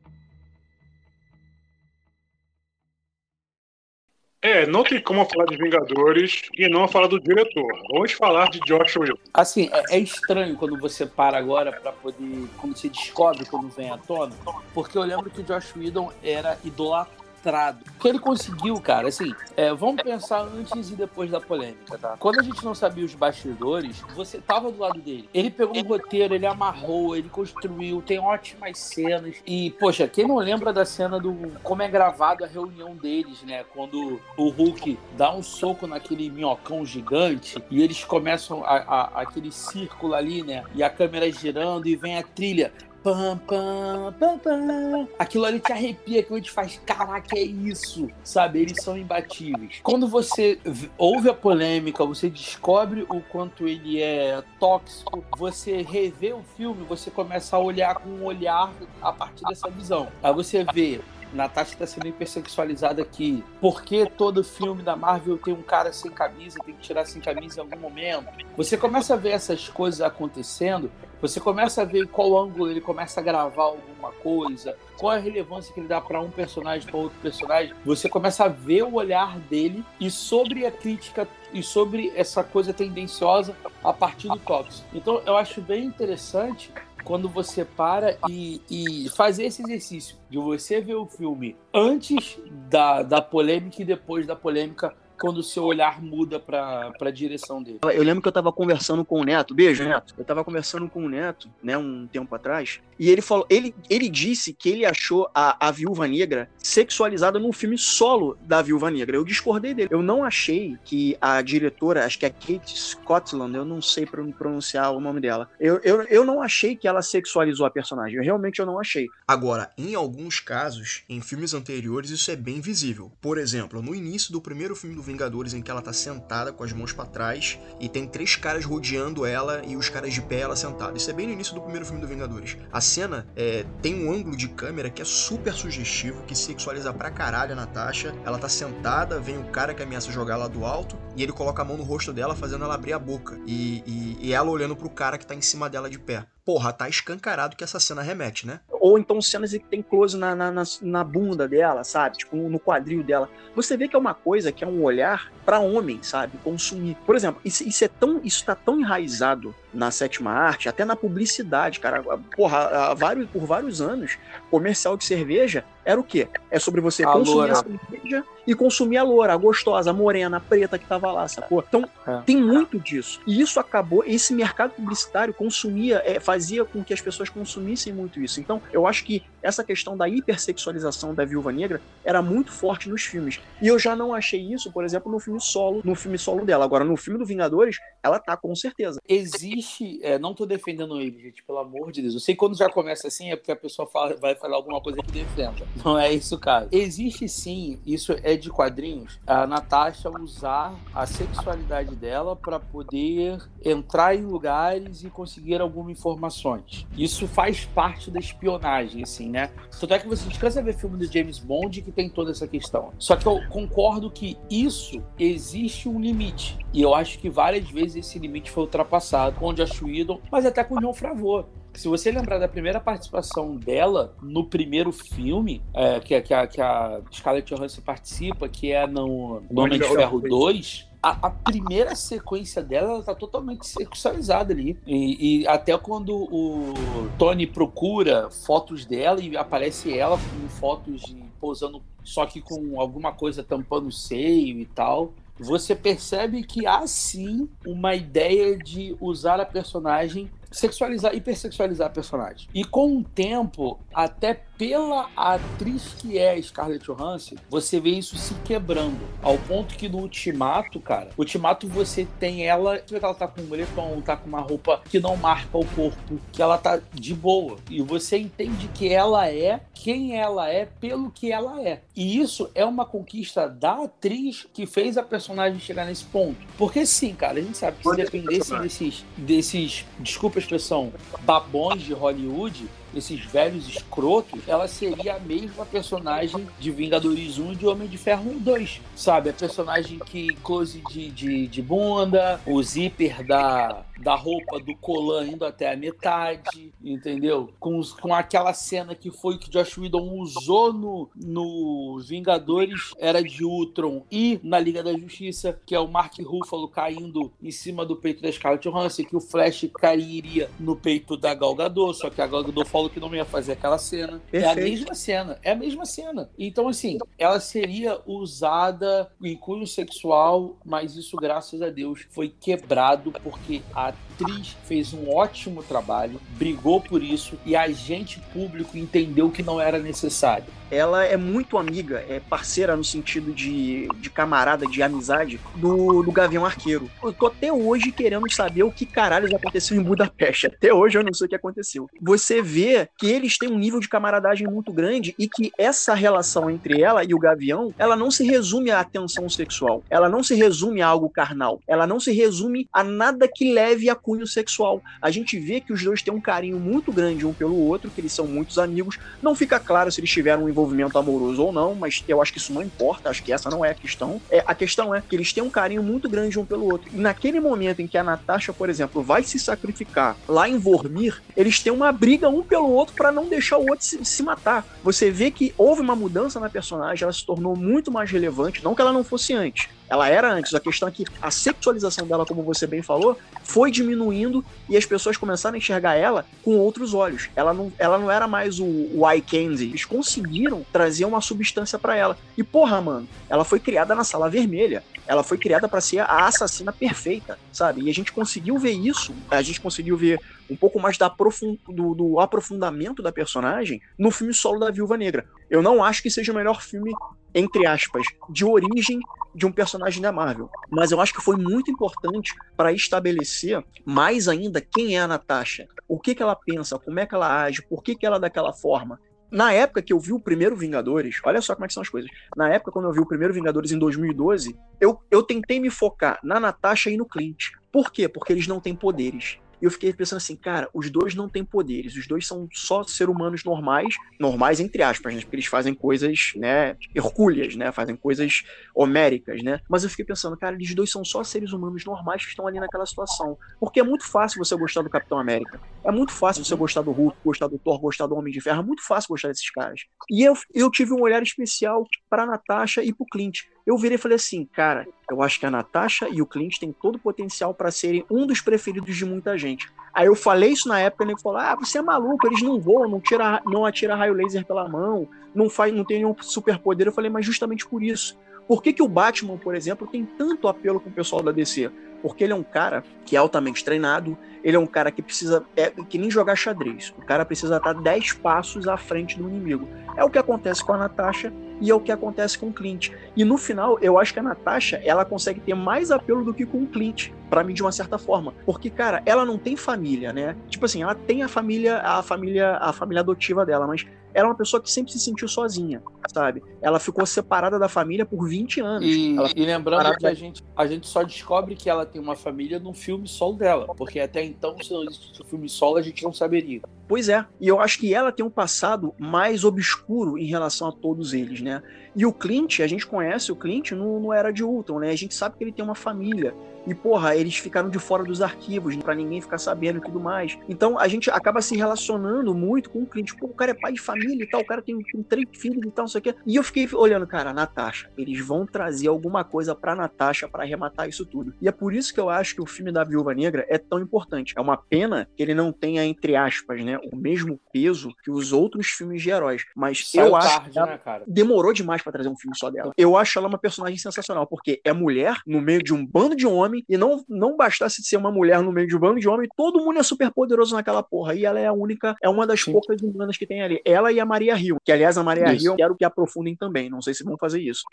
[SPEAKER 7] É, não tem como falar de Vingadores e não falar do diretor. Vamos falar de Josh Whedon.
[SPEAKER 1] Assim, é, é estranho quando você para agora pra poder. Quando você descobre quando vem à tona. Porque eu lembro que o Josh Whedon era idolatrado centrado. O que ele conseguiu, cara, assim, é, vamos pensar antes e depois da polêmica, tá? Quando a gente não sabia os bastidores, você tava do lado dele. Ele pegou um roteiro, ele amarrou, ele construiu, tem ótimas cenas. E, poxa, quem não lembra da cena do como é gravado a reunião deles, né? Quando o Hulk dá um soco naquele minhocão gigante e eles começam a, a, aquele círculo ali, né? E a câmera girando e vem a trilha. Pam, pam, pam, pam. Aquilo ali te arrepia, aquilo te faz, caraca, é isso, sabe? Eles são imbatíveis. Quando você ouve a polêmica, você descobre o quanto ele é tóxico, você revê o filme, você começa a olhar com um olhar a partir dessa visão. Aí você vê Natasha está sendo hipersexualizada aqui. Por que todo filme da Marvel tem um cara sem camisa, tem que tirar sem camisa em algum momento? Você começa a ver essas coisas acontecendo, você começa a ver qual ângulo ele começa a gravar alguma coisa, qual a relevância que ele dá para um personagem para outro personagem. Você começa a ver o olhar dele e sobre a crítica e sobre essa coisa tendenciosa a partir do tóxico. Então eu acho bem interessante quando você para e, e faz esse exercício de você ver o filme antes da, da polêmica e depois da polêmica quando o seu olhar muda para a direção dele.
[SPEAKER 8] Eu lembro que eu tava conversando com o Neto, beijo, Neto. Eu tava conversando com o Neto, né, um tempo atrás, e ele falou, ele, ele disse que ele achou a, a Viúva Negra sexualizada no filme solo da Viúva Negra. Eu discordei dele. Eu não achei que a diretora, acho que é Kate Scotland, eu não sei pronunciar o nome dela. Eu, eu, eu não achei que ela sexualizou a personagem. Eu, realmente eu não achei.
[SPEAKER 11] Agora, em alguns casos, em filmes anteriores, isso é bem visível. Por exemplo, no início do primeiro filme do Vingadores em que ela tá sentada com as mãos para trás e tem três caras rodeando ela e os caras de pé ela sentada. Isso é bem no início do primeiro filme do Vingadores. A cena é, tem um ângulo de câmera que é super sugestivo, que sexualiza pra caralho a Natasha. Ela tá sentada, vem o cara que ameaça jogar ela do alto e ele coloca a mão no rosto dela, fazendo ela abrir a boca. E, e, e ela olhando pro cara que tá em cima dela de pé porra, tá escancarado que essa cena remete, né?
[SPEAKER 8] Ou então cenas que tem close na, na, na, na bunda dela, sabe? Tipo, no quadril dela. Você vê que é uma coisa que é um olhar para homem, sabe? Consumir. Por exemplo, isso, isso, é tão, isso tá tão enraizado na sétima arte, até na publicidade, cara. Porra, há vários, por vários anos, comercial de cerveja era o quê? É sobre você a consumir loura. a cerveja e consumir a loura, a gostosa, a morena, a preta que tava lá, sacou? Então, é. tem muito disso. E isso acabou, esse mercado publicitário consumia, é, fazia com que as pessoas consumissem muito isso. Então, eu acho que essa questão da hipersexualização da viúva negra era muito forte nos filmes. E eu já não achei isso, por exemplo, no filme solo, no filme solo dela. Agora, no filme do Vingadores, ela tá com certeza.
[SPEAKER 1] Existe, é, não tô defendendo ele, gente, pelo amor de Deus. Eu sei que quando já começa assim é porque a pessoa fala, vai falar alguma coisa que defenda. Não é isso, cara. Existe sim, isso é de quadrinhos, a Natasha usar a sexualidade dela para poder entrar em lugares e conseguir algumas informações. Isso faz parte da espionagem, assim, né? Tanto é que você descansa ver filme do James Bond que tem toda essa questão. Só que eu concordo que isso existe um limite. E eu acho que várias vezes esse limite foi ultrapassado com o Josh Whedon, mas até com o John Favreau. Se você lembrar da primeira participação dela no primeiro filme, é, que, que, a, que a Scarlett Johansson participa, que é no, no Homem de Ferro 2, a, a, primeira sequência dela ela tá totalmente sexualizada ali. E, e, até quando o Tony procura fotos dela e aparece ela com fotos de posando só que com alguma coisa tampando o seio e tal. Você percebe que há sim uma ideia de usar a personagem sexualizar, hipersexualizar a personagem. E com o tempo, até pela atriz que é Scarlett Johansson, você vê isso se quebrando. Ao ponto que no Ultimato, cara, Ultimato você tem ela, ela tá com um moletom, tá com uma roupa que não marca o corpo, que ela tá de boa. E você entende que ela é quem ela é pelo que ela é. E isso é uma conquista da atriz que fez a personagem chegar nesse ponto. Porque sim, cara, a gente sabe que se dependesse desses, desses, desculpa a expressão, babões de Hollywood, esses velhos escrotos, ela seria a mesma personagem de Vingadores 1 e de Homem de Ferro 2, sabe? A personagem que close de, de, de bunda, o zíper da, da roupa do Colan indo até a metade, entendeu? Com, com aquela cena que foi que Josh Whedon usou no, no Vingadores Era de Ultron e na Liga da Justiça, que é o Mark Ruffalo caindo em cima do peito da Scarlett Johansson, que o Flash cairia no peito da Gal Gadot, só que a Gal Gadot falou que não ia fazer aquela cena. Perfeito. É a mesma cena, é a mesma cena. Então, assim, ela seria usada em cunho sexual, mas isso, graças a Deus, foi quebrado porque a at atriz fez um ótimo trabalho, brigou por isso e a gente público entendeu que não era necessário
[SPEAKER 8] ela é muito amiga, é parceira no sentido de, de camarada, de amizade, do, do Gavião Arqueiro. Eu tô até hoje querendo saber o que caralho aconteceu em Budapeste. Até hoje eu não sei o que aconteceu. Você vê que eles têm um nível de camaradagem muito grande e que essa relação entre ela e o Gavião, ela não se resume à atenção sexual. Ela não se resume a algo carnal. Ela não se resume a nada que leve a cunho sexual. A gente vê que os dois têm um carinho muito grande um pelo outro, que eles são muitos amigos. Não fica claro se eles tiveram um envolvimento amoroso ou não, mas eu acho que isso não importa, acho que essa não é a questão. É, a questão é que eles têm um carinho muito grande um pelo outro. E naquele momento em que a Natasha, por exemplo, vai se sacrificar lá em Vormir, eles têm uma briga um pelo outro para não deixar o outro se, se, matar. Você vê que houve uma mudança na personagem, ela se tornou muito mais relevante, não que ela não fosse antes, ela era antes. A questão é que a sexualização dela, como você bem falou, foi diminuindo e as pessoas começaram a enxergar ela com outros olhos. Ela não, ela não era mais o, o eye candy. Eles conseguiram trazer uma substância para ela. E porra, mano, ela foi criada na sala vermelha. Ela foi criada para ser a assassina perfeita, sabe? E a gente conseguiu ver isso. A gente conseguiu ver um pouco mais da do, do, aprofundamento da personagem no filme solo da Viúva Negra. Eu não acho que seja o melhor filme, entre aspas, de origem de um personagem da Marvel. Mas eu acho que foi muito importante para estabelecer mais ainda quem é a Natasha, o que, que ela pensa, como é que ela age, por que, que ela é daquela forma. Na época que eu vi o primeiro Vingadores, olha só como é que são as coisas. Na época, quando eu vi o primeiro Vingadores em 2012, eu, eu tentei me focar na Natasha e no Clint. Por quê? Porque eles não têm poderes. E eu fiquei pensando assim, cara, os dois não têm poderes, os dois são só ser humanos normais, normais entre aspas, né? Porque eles fazem coisas, né, hercúleas, né? Fazem coisas homéricas, né? Mas eu fiquei pensando, cara, eles dois são só seres humanos normais que estão ali naquela situação. Porque é muito fácil você gostar do Capitão América. É muito fácil você gostar do Hulk, gostar do Thor, gostar do Homem de Ferro. É muito fácil gostar desses caras. E eu, eu tive um olhar especial para Natasha e pro Clint eu virei e falei assim, cara, eu acho que a Natasha e o Clint têm todo o potencial para serem um dos preferidos de muita gente. Aí eu falei isso na época, ele falou: ah, você é maluco, eles não voam, não, tira, não atira raio laser pela mão, não, faz, não tem nenhum superpoder. Eu falei, mas justamente por isso. Por que, que o Batman, por exemplo, tem tanto apelo com o pessoal da DC? Porque ele é um cara que é altamente treinado, ele é um cara que precisa. É que nem jogar xadrez. O cara precisa estar 10 passos à frente do inimigo. É o que acontece com a Natasha e é o que acontece com o Clint. E no final, eu acho que a Natasha, ela consegue ter mais apelo do que com o Clint, para mim de uma certa forma, porque cara, ela não tem família, né? Tipo assim, ela tem a família, a família, a família adotiva dela, mas ela é uma pessoa que sempre se sentiu sozinha, sabe? Ela ficou separada da família por 20 anos.
[SPEAKER 1] E, e lembrando que a gente, a gente só descobre que ela tem uma família num filme solo dela, porque até então, se não existisse o filme solo, a gente não saberia.
[SPEAKER 8] Pois é, e eu acho que ela tem um passado mais obscuro em relação a todos eles, né? E o Clint, a gente conhece o Clint no, no Era de Ultron, né? A gente sabe que ele tem uma família. E, porra, eles ficaram de fora dos arquivos, para ninguém ficar sabendo e tudo mais. Então a gente acaba se relacionando muito com o cliente. Pô, o cara é pai de família e tal, o cara tem, tem três filhos e tal, não sei o quê. E eu fiquei olhando, cara, Natasha, eles vão trazer alguma coisa pra Natasha para arrematar isso tudo. E é por isso que eu acho que o filme da Viúva Negra é tão importante. É uma pena que ele não tenha, entre aspas, né, o mesmo peso que os outros filmes de heróis. Mas Saiu eu acho tarde, que né, demorou demais para trazer um filme só dela. Eu acho ela uma personagem sensacional, porque é mulher no meio de um bando de homens homem, e não, não bastasse ser uma mulher no meio de um bando de homem, todo mundo é super poderoso naquela porra. E ela é a única, é uma das Sim. poucas humanas que tem ali. Ela e a Maria Rio, que aliás a Maria isso. Rio eu quero que aprofundem também. Não sei se vão fazer isso.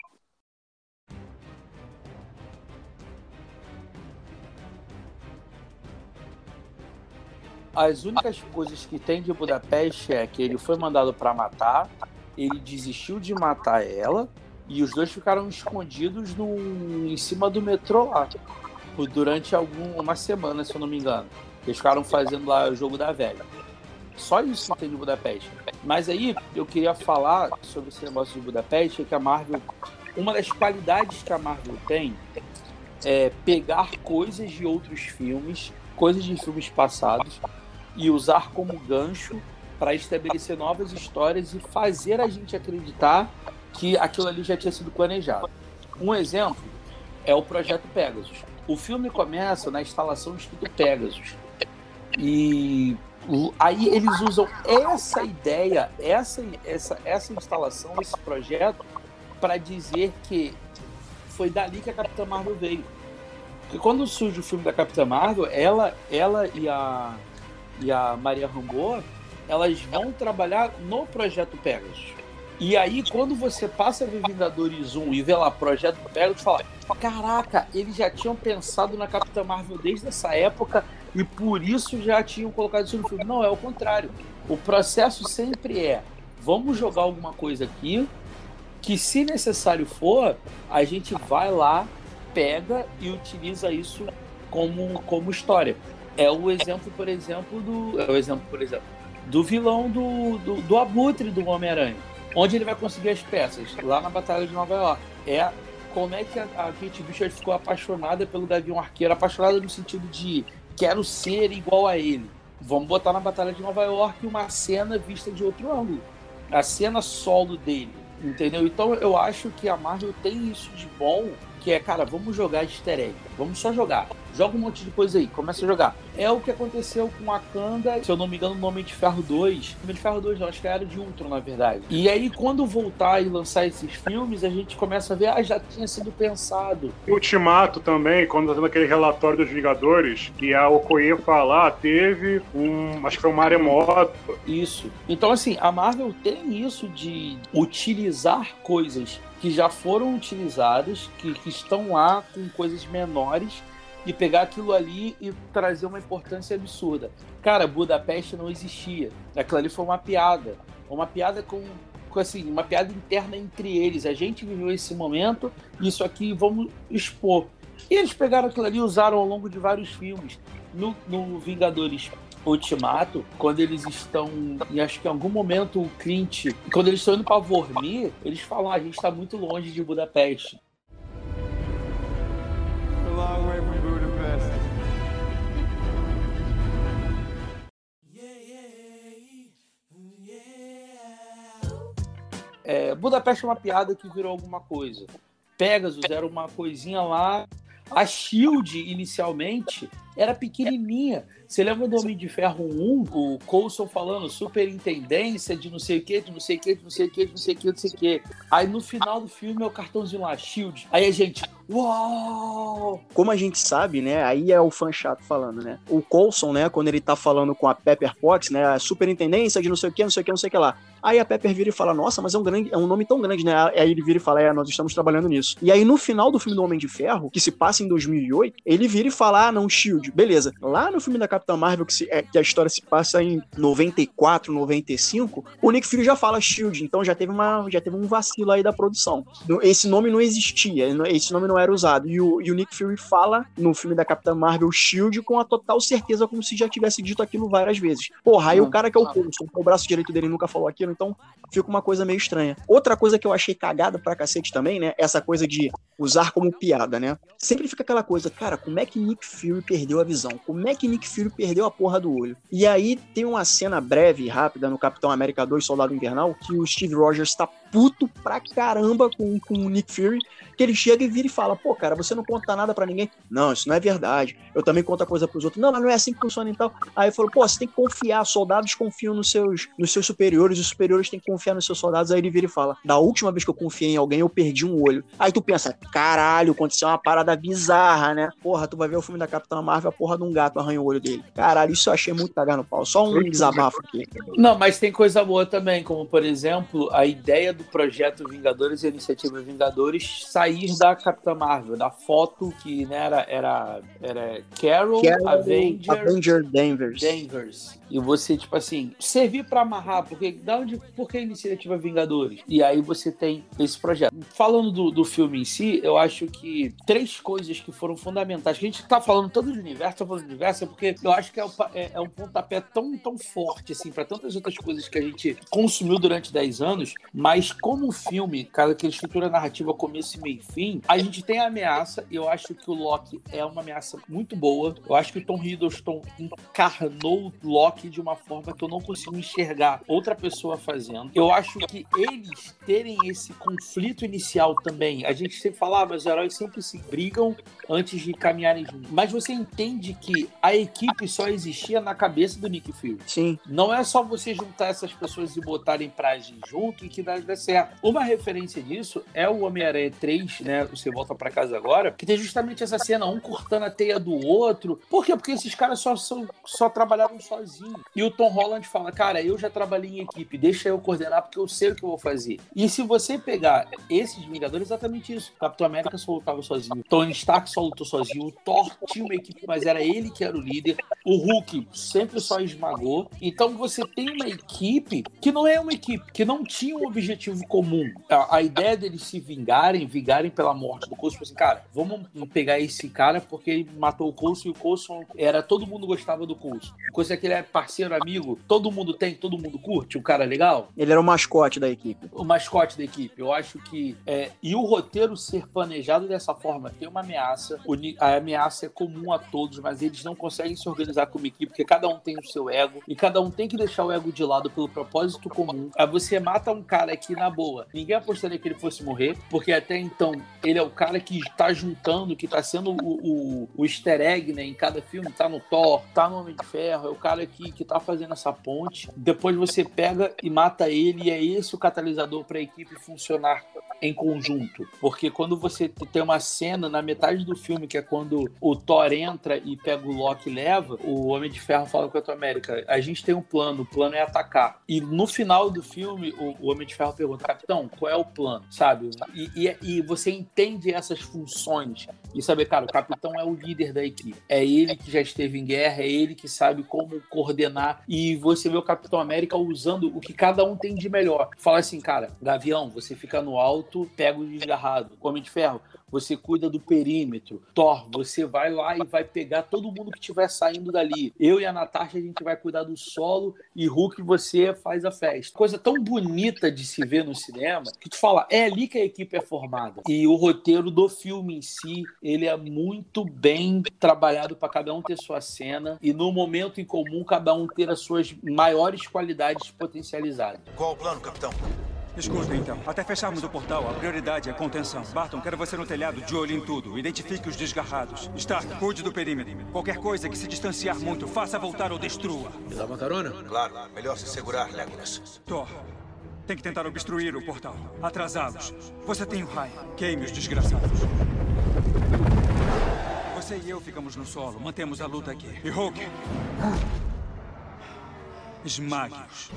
[SPEAKER 1] As únicas coisas que tem de Budapeste é que ele foi mandado para matar, ele desistiu de matar ela, e os dois ficaram escondidos no, em cima do metrô lá. Durante algum, uma semana, se eu não me engano. Eles ficaram fazendo lá o jogo da velha. Só isso tem de Budapeste. Mas aí eu queria falar sobre esse negócio de Budapeste, é que a Marvel. Uma das qualidades que a Marvel tem é pegar coisas de outros filmes coisas de filmes passados e usar como gancho para estabelecer novas histórias e fazer a gente acreditar que aquilo ali já tinha sido planejado. Um exemplo é o projeto Pegasus. O filme começa na instalação do Instituto Pegasus. E aí eles usam essa ideia, essa, essa, essa instalação, esse projeto, para dizer que foi dali que a Capitã Marvel veio. Porque quando surge o filme da Capitã Marvel, ela, ela e a, e a Maria Rambo, elas vão trabalhar no projeto Pegasus. E aí, quando você passa a ver Vingadores 1 e vê lá Projeto Pegasus, fala: Caraca, eles já tinham pensado na Capitã Marvel desde essa época e por isso já tinham colocado isso no filme. Não, é o contrário. O processo sempre é: vamos jogar alguma coisa aqui, que se necessário for, a gente vai lá, pega e utiliza isso como, como história. É o exemplo, por exemplo, do. É o exemplo, por exemplo, do vilão do, do, do Abutre do Homem-Aranha Onde ele vai conseguir as peças? Lá na Batalha de Nova York. É como é que a, a Kate Bishop ficou apaixonada pelo Gavião Arqueiro, apaixonada no sentido de quero ser igual a ele. Vamos botar na Batalha de Nova York uma cena vista de outro ângulo. A cena solo dele, entendeu? Então eu acho que a Marvel tem isso de bom, que é, cara, vamos jogar easter egg. Vamos só jogar joga um monte de coisa aí, começa a jogar. É o que aconteceu com a Kanda, se eu não me engano, no Homem de Ferro 2. Homem de Ferro 2 não, acho que era de Ultron, na verdade. E aí, quando voltar e lançar esses filmes, a gente começa a ver, ah, já tinha sido pensado.
[SPEAKER 7] Ultimato também, quando tá tendo aquele relatório dos Vingadores, que a Okoye fala, ah, teve um, acho que foi um maremoto.
[SPEAKER 1] Isso. Então, assim, a Marvel tem isso de utilizar coisas que já foram utilizadas, que, que estão lá com coisas menores e pegar aquilo ali e trazer uma importância absurda. Cara, Budapeste não existia. Aquilo ali foi uma piada. Uma piada com, com assim, uma piada interna entre eles. A gente viveu esse momento, isso aqui vamos expor. E eles pegaram aquilo ali e usaram ao longo de vários filmes. No, no Vingadores Ultimato, quando eles estão, e acho que em algum momento o Clint, quando eles estão indo para Vormir, eles falam: ah, a gente está muito longe de Budapeste. É, Budapeste é uma piada que virou alguma coisa. Pegasus era uma coisinha lá. A Shield, inicialmente, era pequenininha. Você lembra do Homem de Ferro 1? O Coulson falando superintendência de não sei o que, de não sei o que, de não sei o que, de não sei o que, de não sei o que. Aí no final do filme é o cartãozinho lá, Shield. Aí a gente, uau!
[SPEAKER 8] Como a gente sabe, né? Aí é o fã chato falando, né? O Coulson, né? Quando ele tá falando com a Pepper Potts, né? A superintendência de não sei o que, não sei o que, não sei o que lá. Aí a Pepper vira e fala, nossa, mas é um, grande, é um nome tão grande, né? Aí ele vira e fala, é, nós estamos trabalhando nisso. E aí no final do filme do Homem de Ferro, que se passa em 2008, ele vira e fala, ah, não, Shield. Beleza. Lá no filme da Capitã Marvel, que, se, é, que a história se passa em 94, 95, o Nick Fury já fala Shield, então já teve, uma, já teve um vacilo aí da produção. Esse nome não existia, esse nome não era usado. E o, e o Nick Fury fala no filme da Capitã Marvel Shield com a total certeza, como se já tivesse dito aquilo várias vezes. Porra, aí o cara que é o Coulson, o braço direito dele nunca falou aquilo, então fica uma coisa meio estranha. Outra coisa que eu achei cagada pra cacete também, né? Essa coisa de usar como piada, né? Sempre fica aquela coisa, cara, como é que Nick Fury perdeu a visão? Como é que Nick Fury perdeu a porra do olho? E aí tem uma cena breve e rápida no Capitão América 2 Soldado Invernal que o Steve Rogers tá puto pra caramba com, com o Nick Fury, que ele chega e vira e fala: pô, cara, você não conta nada para ninguém. Não, isso não é verdade. Eu também conto a coisa pros outros. Não, mas não é assim que funciona então. Aí falou: pô, você tem que confiar. Soldados confiam nos seus, nos seus superiores, os superiores têm que confiar nos seus soldados. Aí ele vira e fala: da última vez que eu confiei em alguém, eu perdi um olho. Aí tu pensa: caralho, aconteceu uma parada bizarra, né? Porra, tu vai ver o filme da Capitã Marvel, a porra de um gato arranha o olho dele. Caralho, isso eu achei muito cagar no pau. Só um desabafo aqui.
[SPEAKER 1] Não, mas tem coisa boa também, como por exemplo, a ideia do projeto Vingadores e a iniciativa Vingadores sair da Capitã Marvel, da foto que né, era, era, era Carol,
[SPEAKER 8] Carol
[SPEAKER 1] Avenger,
[SPEAKER 8] Avenger Danvers.
[SPEAKER 1] Danvers. E você, tipo assim, servir para amarrar, porque da onde, por que a iniciativa Vingadores? E aí você tem esse projeto. Falando do, do filme em si, eu acho que três coisas que foram fundamentais, a gente tá falando tanto do universo, tá falando do universo, é porque eu acho que é, é, é um pontapé tão, tão forte, assim, para tantas outras coisas que a gente consumiu durante 10 anos, mas como filme, cara, que estrutura narrativa começo, meio fim, a gente tem a ameaça, e eu acho que o Loki é uma ameaça muito boa. Eu acho que o Tom Hiddleston encarnou o Loki de uma forma que eu não consigo enxergar outra pessoa fazendo. Eu acho que eles terem esse conflito inicial também, a gente sempre fala, ah, mas os heróis sempre se brigam antes de caminharem juntos. Mas você entende que a equipe só existia na cabeça do Nick Fury.
[SPEAKER 8] Sim.
[SPEAKER 1] Não é só você juntar essas pessoas e botarem pra agir junto e que dar certo. Uma referência disso é o Homem-Aranha 3, né? Você volta para casa agora, que tem justamente essa cena, um cortando a teia do outro. Por quê? Porque esses caras só, só, só trabalhavam sozinhos. E o Tom Holland fala, cara, eu já trabalhei em equipe, deixa eu coordenar porque eu sei o que eu vou fazer. E se você pegar esses Vingadores, é exatamente isso. Capitão América só lutava sozinho, Tony Stark só lutou sozinho, o Thor tinha uma equipe, mas era ele que era o líder. O Hulk sempre só esmagou. Então você tem uma equipe que não é uma equipe, que não tinha um objetivo comum. A, a ideia deles se vingarem, vingarem pela morte do Coulson, tipo assim, cara, vamos pegar esse cara porque ele matou o Coulson e o Coulson era todo mundo gostava do Coulson. Coisa é que ele é parceiro, amigo, todo mundo tem, todo mundo curte, o cara é legal.
[SPEAKER 8] Ele era o mascote da equipe.
[SPEAKER 1] O mascote da equipe. Eu acho que é, e o roteiro ser planejado dessa forma tem uma ameaça. A ameaça é comum a todos, mas eles não conseguem se organizar como equipe porque cada um tem o seu ego e cada um tem que deixar o ego de lado pelo propósito comum. Aí você mata um cara aqui na boa. Ninguém apostaria que ele fosse morrer, porque até então ele é o cara que está juntando, que está sendo o, o, o easter egg, né? Em cada filme, tá no Thor, tá no Homem de Ferro, é o cara que, que tá fazendo essa ponte. Depois você pega e mata ele, e é esse o catalisador para a equipe funcionar em conjunto. Porque quando você tem uma cena na metade do filme, que é quando o Thor entra e pega o Loki e leva, o Homem de Ferro fala com a América: a gente tem um plano, o plano é atacar. E no final do filme, o, o Homem de Ferro pergunta: Capitão, qual é o plano? Sabe? E, e, e você entende essas funções e saber, cara, o capitão é o líder da equipe. É ele que já esteve em guerra, é ele que sabe como coordenar. E você vê o Capitão América usando o que cada um tem de melhor. Fala assim, cara, Gavião, você fica no alto, pega o desgarrado. Homem de Ferro, você cuida do perímetro. Thor, você vai lá e vai pegar todo mundo que estiver saindo dali. Eu e a Natasha, a gente vai cuidar do solo e Hulk, você faz a festa. Coisa tão bonita de se ver no cinema que tu fala, é ali que a equipe é formada. E o roteiro do filme em si, ele é muito bem trabalhado para cada um ter sua cena e no momento em comum, cada um ter as suas maiores qualidades potencializadas.
[SPEAKER 10] Qual o plano, capitão? Escuta, então. Até fecharmos o portal, a prioridade é contenção. Barton, quero você no telhado, de olho em tudo. Identifique os desgarrados. Stark, cuide do perímetro. Qualquer coisa que se distanciar muito, faça voltar ou destrua.
[SPEAKER 12] Me dá uma carona?
[SPEAKER 10] Claro. Melhor se segurar, Legolas. Thor, tem que tentar obstruir o portal. Atrasá-los. Você tem o raio. Queime os desgraçados. Você e eu ficamos no solo. Mantemos a luta aqui. E Hulk... Esmague-os.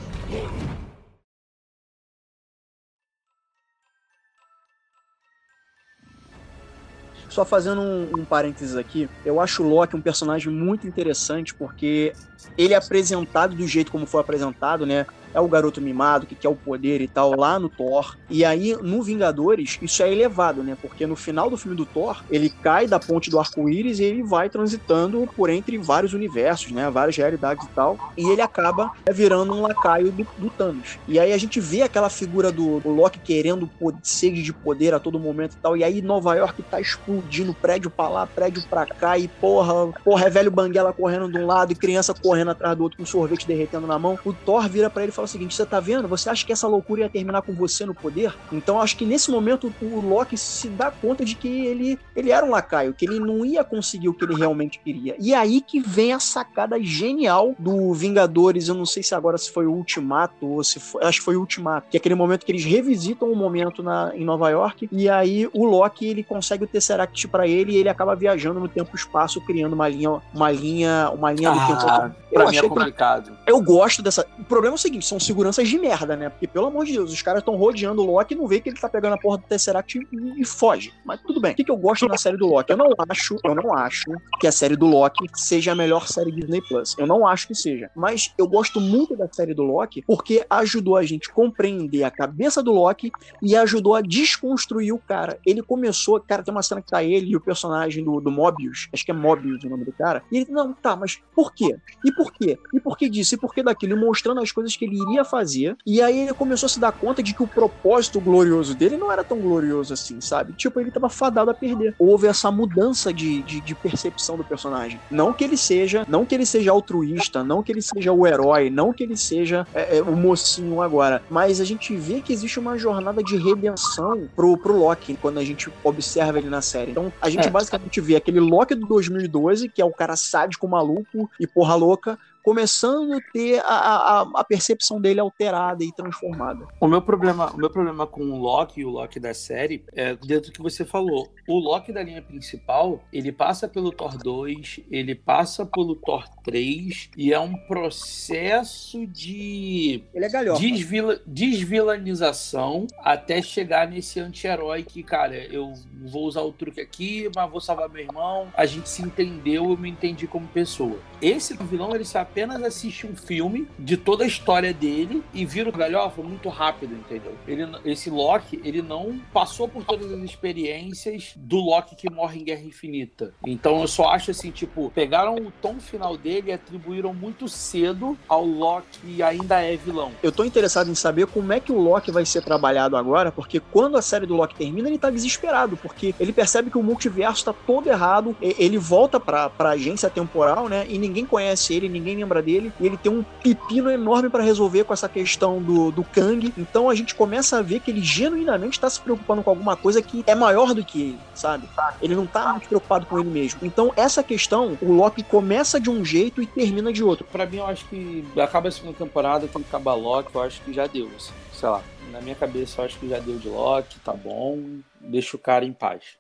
[SPEAKER 8] Só fazendo um, um parênteses aqui, eu acho o Loki um personagem muito interessante porque ele é apresentado do jeito como foi apresentado, né? É o garoto mimado que quer o poder e tal lá no Thor. E aí no Vingadores isso é elevado, né? Porque no final do filme do Thor, ele cai da ponte do arco-íris e ele vai transitando por entre vários universos, né? Várias realidades e tal. E ele acaba virando um lacaio do, do Thanos. E aí a gente vê aquela figura do, do Loki querendo sede de poder a todo momento e tal. E aí Nova York tá explodindo prédio pra lá, prédio pra cá. E porra, porra, é velho Banguela correndo de um lado e criança correndo atrás do outro com sorvete derretendo na mão. O Thor vira para ele e fala o seguinte: você tá vendo? Você acha que essa loucura ia terminar com você no poder? Então acho que nesse momento o Loki se dá conta de que ele, ele era um lacaio, que ele não ia conseguir o que ele realmente queria. E aí que vem a sacada genial do Vingadores. Eu não sei se agora se foi o Ultimato ou se foi, acho que foi o Ultimato, que é aquele momento que eles revisitam o um momento na, em Nova York e aí o Loki ele consegue o Tesseract para ele e ele acaba viajando no tempo e espaço criando uma linha, uma linha, uma linha
[SPEAKER 1] ah,
[SPEAKER 8] do tempo.
[SPEAKER 1] Eu pra mim é complicado.
[SPEAKER 8] Que... eu gosto dessa. O problema é o seguinte são seguranças de merda, né? Porque, pelo amor de Deus, os caras estão rodeando o Loki e não vê que ele tá pegando a porra do Tesseract e, e foge. Mas tudo bem. O que, que eu gosto na série do Loki? Eu não acho, eu não acho que a série do Loki seja a melhor série Disney Plus. Eu não acho que seja. Mas eu gosto muito da série do Loki porque ajudou a gente compreender a cabeça do Loki e ajudou a desconstruir o cara. Ele começou, cara, tem uma cena que tá ele e o personagem do, do Mobius, acho que é Mobius o nome do cara, e ele, não, tá, mas por quê? E por quê? E por que disso? E por que daquilo? E mostrando as coisas que ele iria fazer. E aí ele começou a se dar conta de que o propósito glorioso dele não era tão glorioso assim, sabe? Tipo, ele tava fadado a perder. Houve essa mudança de, de, de percepção do personagem. Não que ele seja, não que ele seja altruísta, não que ele seja o herói, não que ele seja é, é, o mocinho agora, mas a gente vê que existe uma jornada de redenção pro, pro Loki quando a gente observa ele na série. Então a gente
[SPEAKER 1] É.
[SPEAKER 8] basicamente vê aquele Loki do 2012, que é o cara sádico, maluco e porra louca, começando a ter a, a, a percepção dele alterada e transformada.
[SPEAKER 1] O meu problema, o meu problema com o Loki e o Loki da série é dentro do que você falou. O Loki da linha principal, ele passa pelo Thor 2, ele passa pelo Thor 3 e é um processo de
[SPEAKER 8] Ele é galhofa.
[SPEAKER 1] desvila- desvilanização até chegar nesse anti-herói que, cara, eu vou usar o truque aqui, mas vou salvar meu irmão. A gente se entendeu, eu me entendi como pessoa. Esse vilão, ele se apenas assiste um filme de toda a história dele e vira o galhofa muito rápido, entendeu? Ele, esse Loki, ele não passou por todas as experiências do Loki que morre em Guerra Infinita. Então eu só acho assim, tipo, pegaram o tom final dele e atribuíram muito cedo ao Loki que ainda é vilão.
[SPEAKER 8] Eu tô interessado em saber como é que o Loki vai ser trabalhado agora, porque quando a série do Loki termina, ele tá desesperado, porque ele percebe que o multiverso tá todo errado, e- ele volta pra, pra agência temporal, né, e ninguém conhece ele, ninguém lembra dele, e ele tem um pepino enorme pra resolver com essa questão do, do Kang, então a gente começa a ver que ele genuinamente tá se preocupando com alguma coisa que é maior do que ele, sabe? Ele não tá muito preocupado com ele mesmo. Então essa questão, o Loki começa de um jeito e termina de outro.
[SPEAKER 1] Pra mim, eu acho que acaba a segunda temporada, tem que acabar Loki, eu acho que já deu. assim. Sei lá, na minha cabeça, eu acho que já deu de Loki, tá bom, deixa o cara em paz.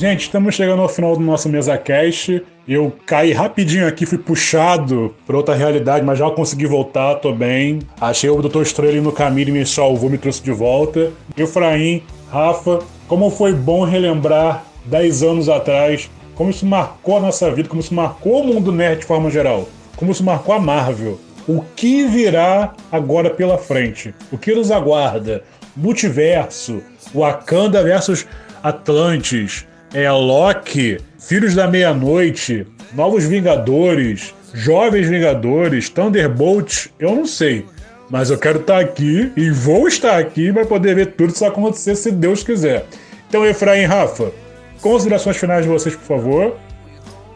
[SPEAKER 7] Gente, estamos chegando ao final do nosso mesa cast. Eu caí rapidinho aqui, fui puxado para outra realidade, mas já consegui voltar, tô bem. Achei o Doutor ali no caminho e me salvou, me trouxe de volta. Efraim, Rafa, como foi bom relembrar 10 anos atrás, como isso marcou a nossa vida, como isso marcou o mundo nerd de forma geral, como isso marcou a Marvel. O que virá agora pela frente? O que nos aguarda? Multiverso, Wakanda versus Atlantis, é Loki, Filhos da Meia-Noite, Novos Vingadores, Jovens Vingadores, Thunderbolt, eu não sei. Mas eu quero estar aqui e vou estar aqui para poder ver tudo isso acontecer se Deus quiser. Então, Efraim Rafa, considerações finais de vocês, por favor.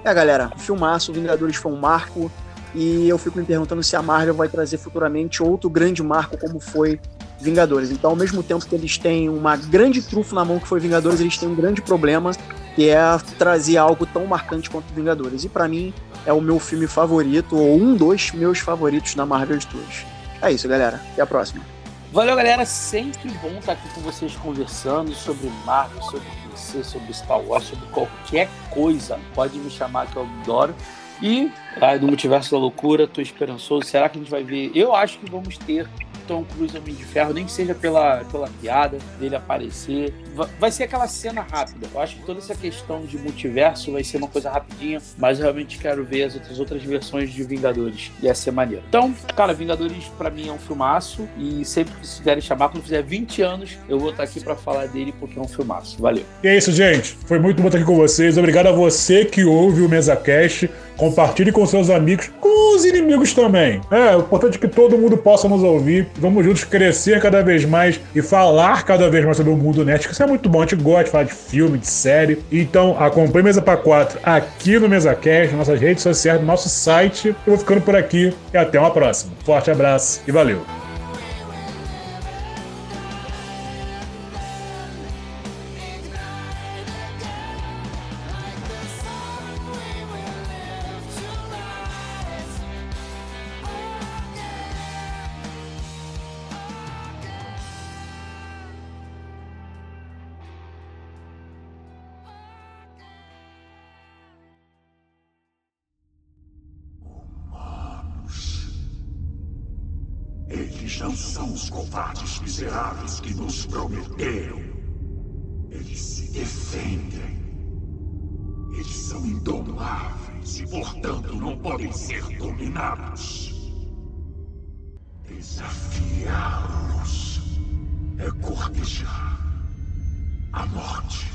[SPEAKER 8] É, galera, filmaço, Vingadores foi um marco. E eu fico me perguntando se a Marvel vai trazer futuramente outro grande marco como foi Vingadores. Então, ao mesmo tempo que eles têm uma grande trufo na mão que foi Vingadores, eles têm um grande problema, que é trazer algo tão marcante quanto Vingadores. E pra mim, é o meu filme favorito, ou um dos meus favoritos da Marvel de todos. É isso, galera. Até a próxima.
[SPEAKER 1] Valeu, galera. Sempre bom estar aqui com vocês conversando sobre Marvel, sobre DC, sobre Star Wars, sobre qualquer coisa. Pode me chamar que eu adoro. E ah, no Multiverso da Loucura, tô esperançoso. Será que a gente vai ver? Eu acho que vamos ter Tom Cruise Homem de Ferro, nem que seja pela, pela piada dele aparecer. Va- Vai ser aquela cena rápida. Eu acho que toda essa questão de multiverso vai ser uma coisa rapidinha, mas eu realmente quero ver as outras, outras versões de Vingadores. Ia ser maneiro. Então, cara, Vingadores pra mim é um filmaço. E sempre que se quiserem chamar, quando fizer 20 anos, eu vou estar aqui pra falar dele porque é um filmaço. Valeu.
[SPEAKER 7] E é isso, gente. Foi muito bom estar aqui com vocês. Obrigado a você que ouve o MesaCast. Compartilhe com seus amigos, com os inimigos também. É, o importante é que todo mundo possa nos ouvir. Vamos juntos crescer cada vez mais e falar cada vez mais sobre o mundo nerd, que isso é muito bom. A gente gosta de falar de filme, de série. Então, acompanhe Mesa para 4 aqui no MesaCast, nas nossas redes sociais, no nosso site. Eu vou ficando por aqui e até uma próxima. Forte abraço e valeu!
[SPEAKER 12] Que nos prometeram. Eles se defendem. Eles são indomáveis e, portanto, não podem ser dominados. Desafiá-los é cortejar a morte.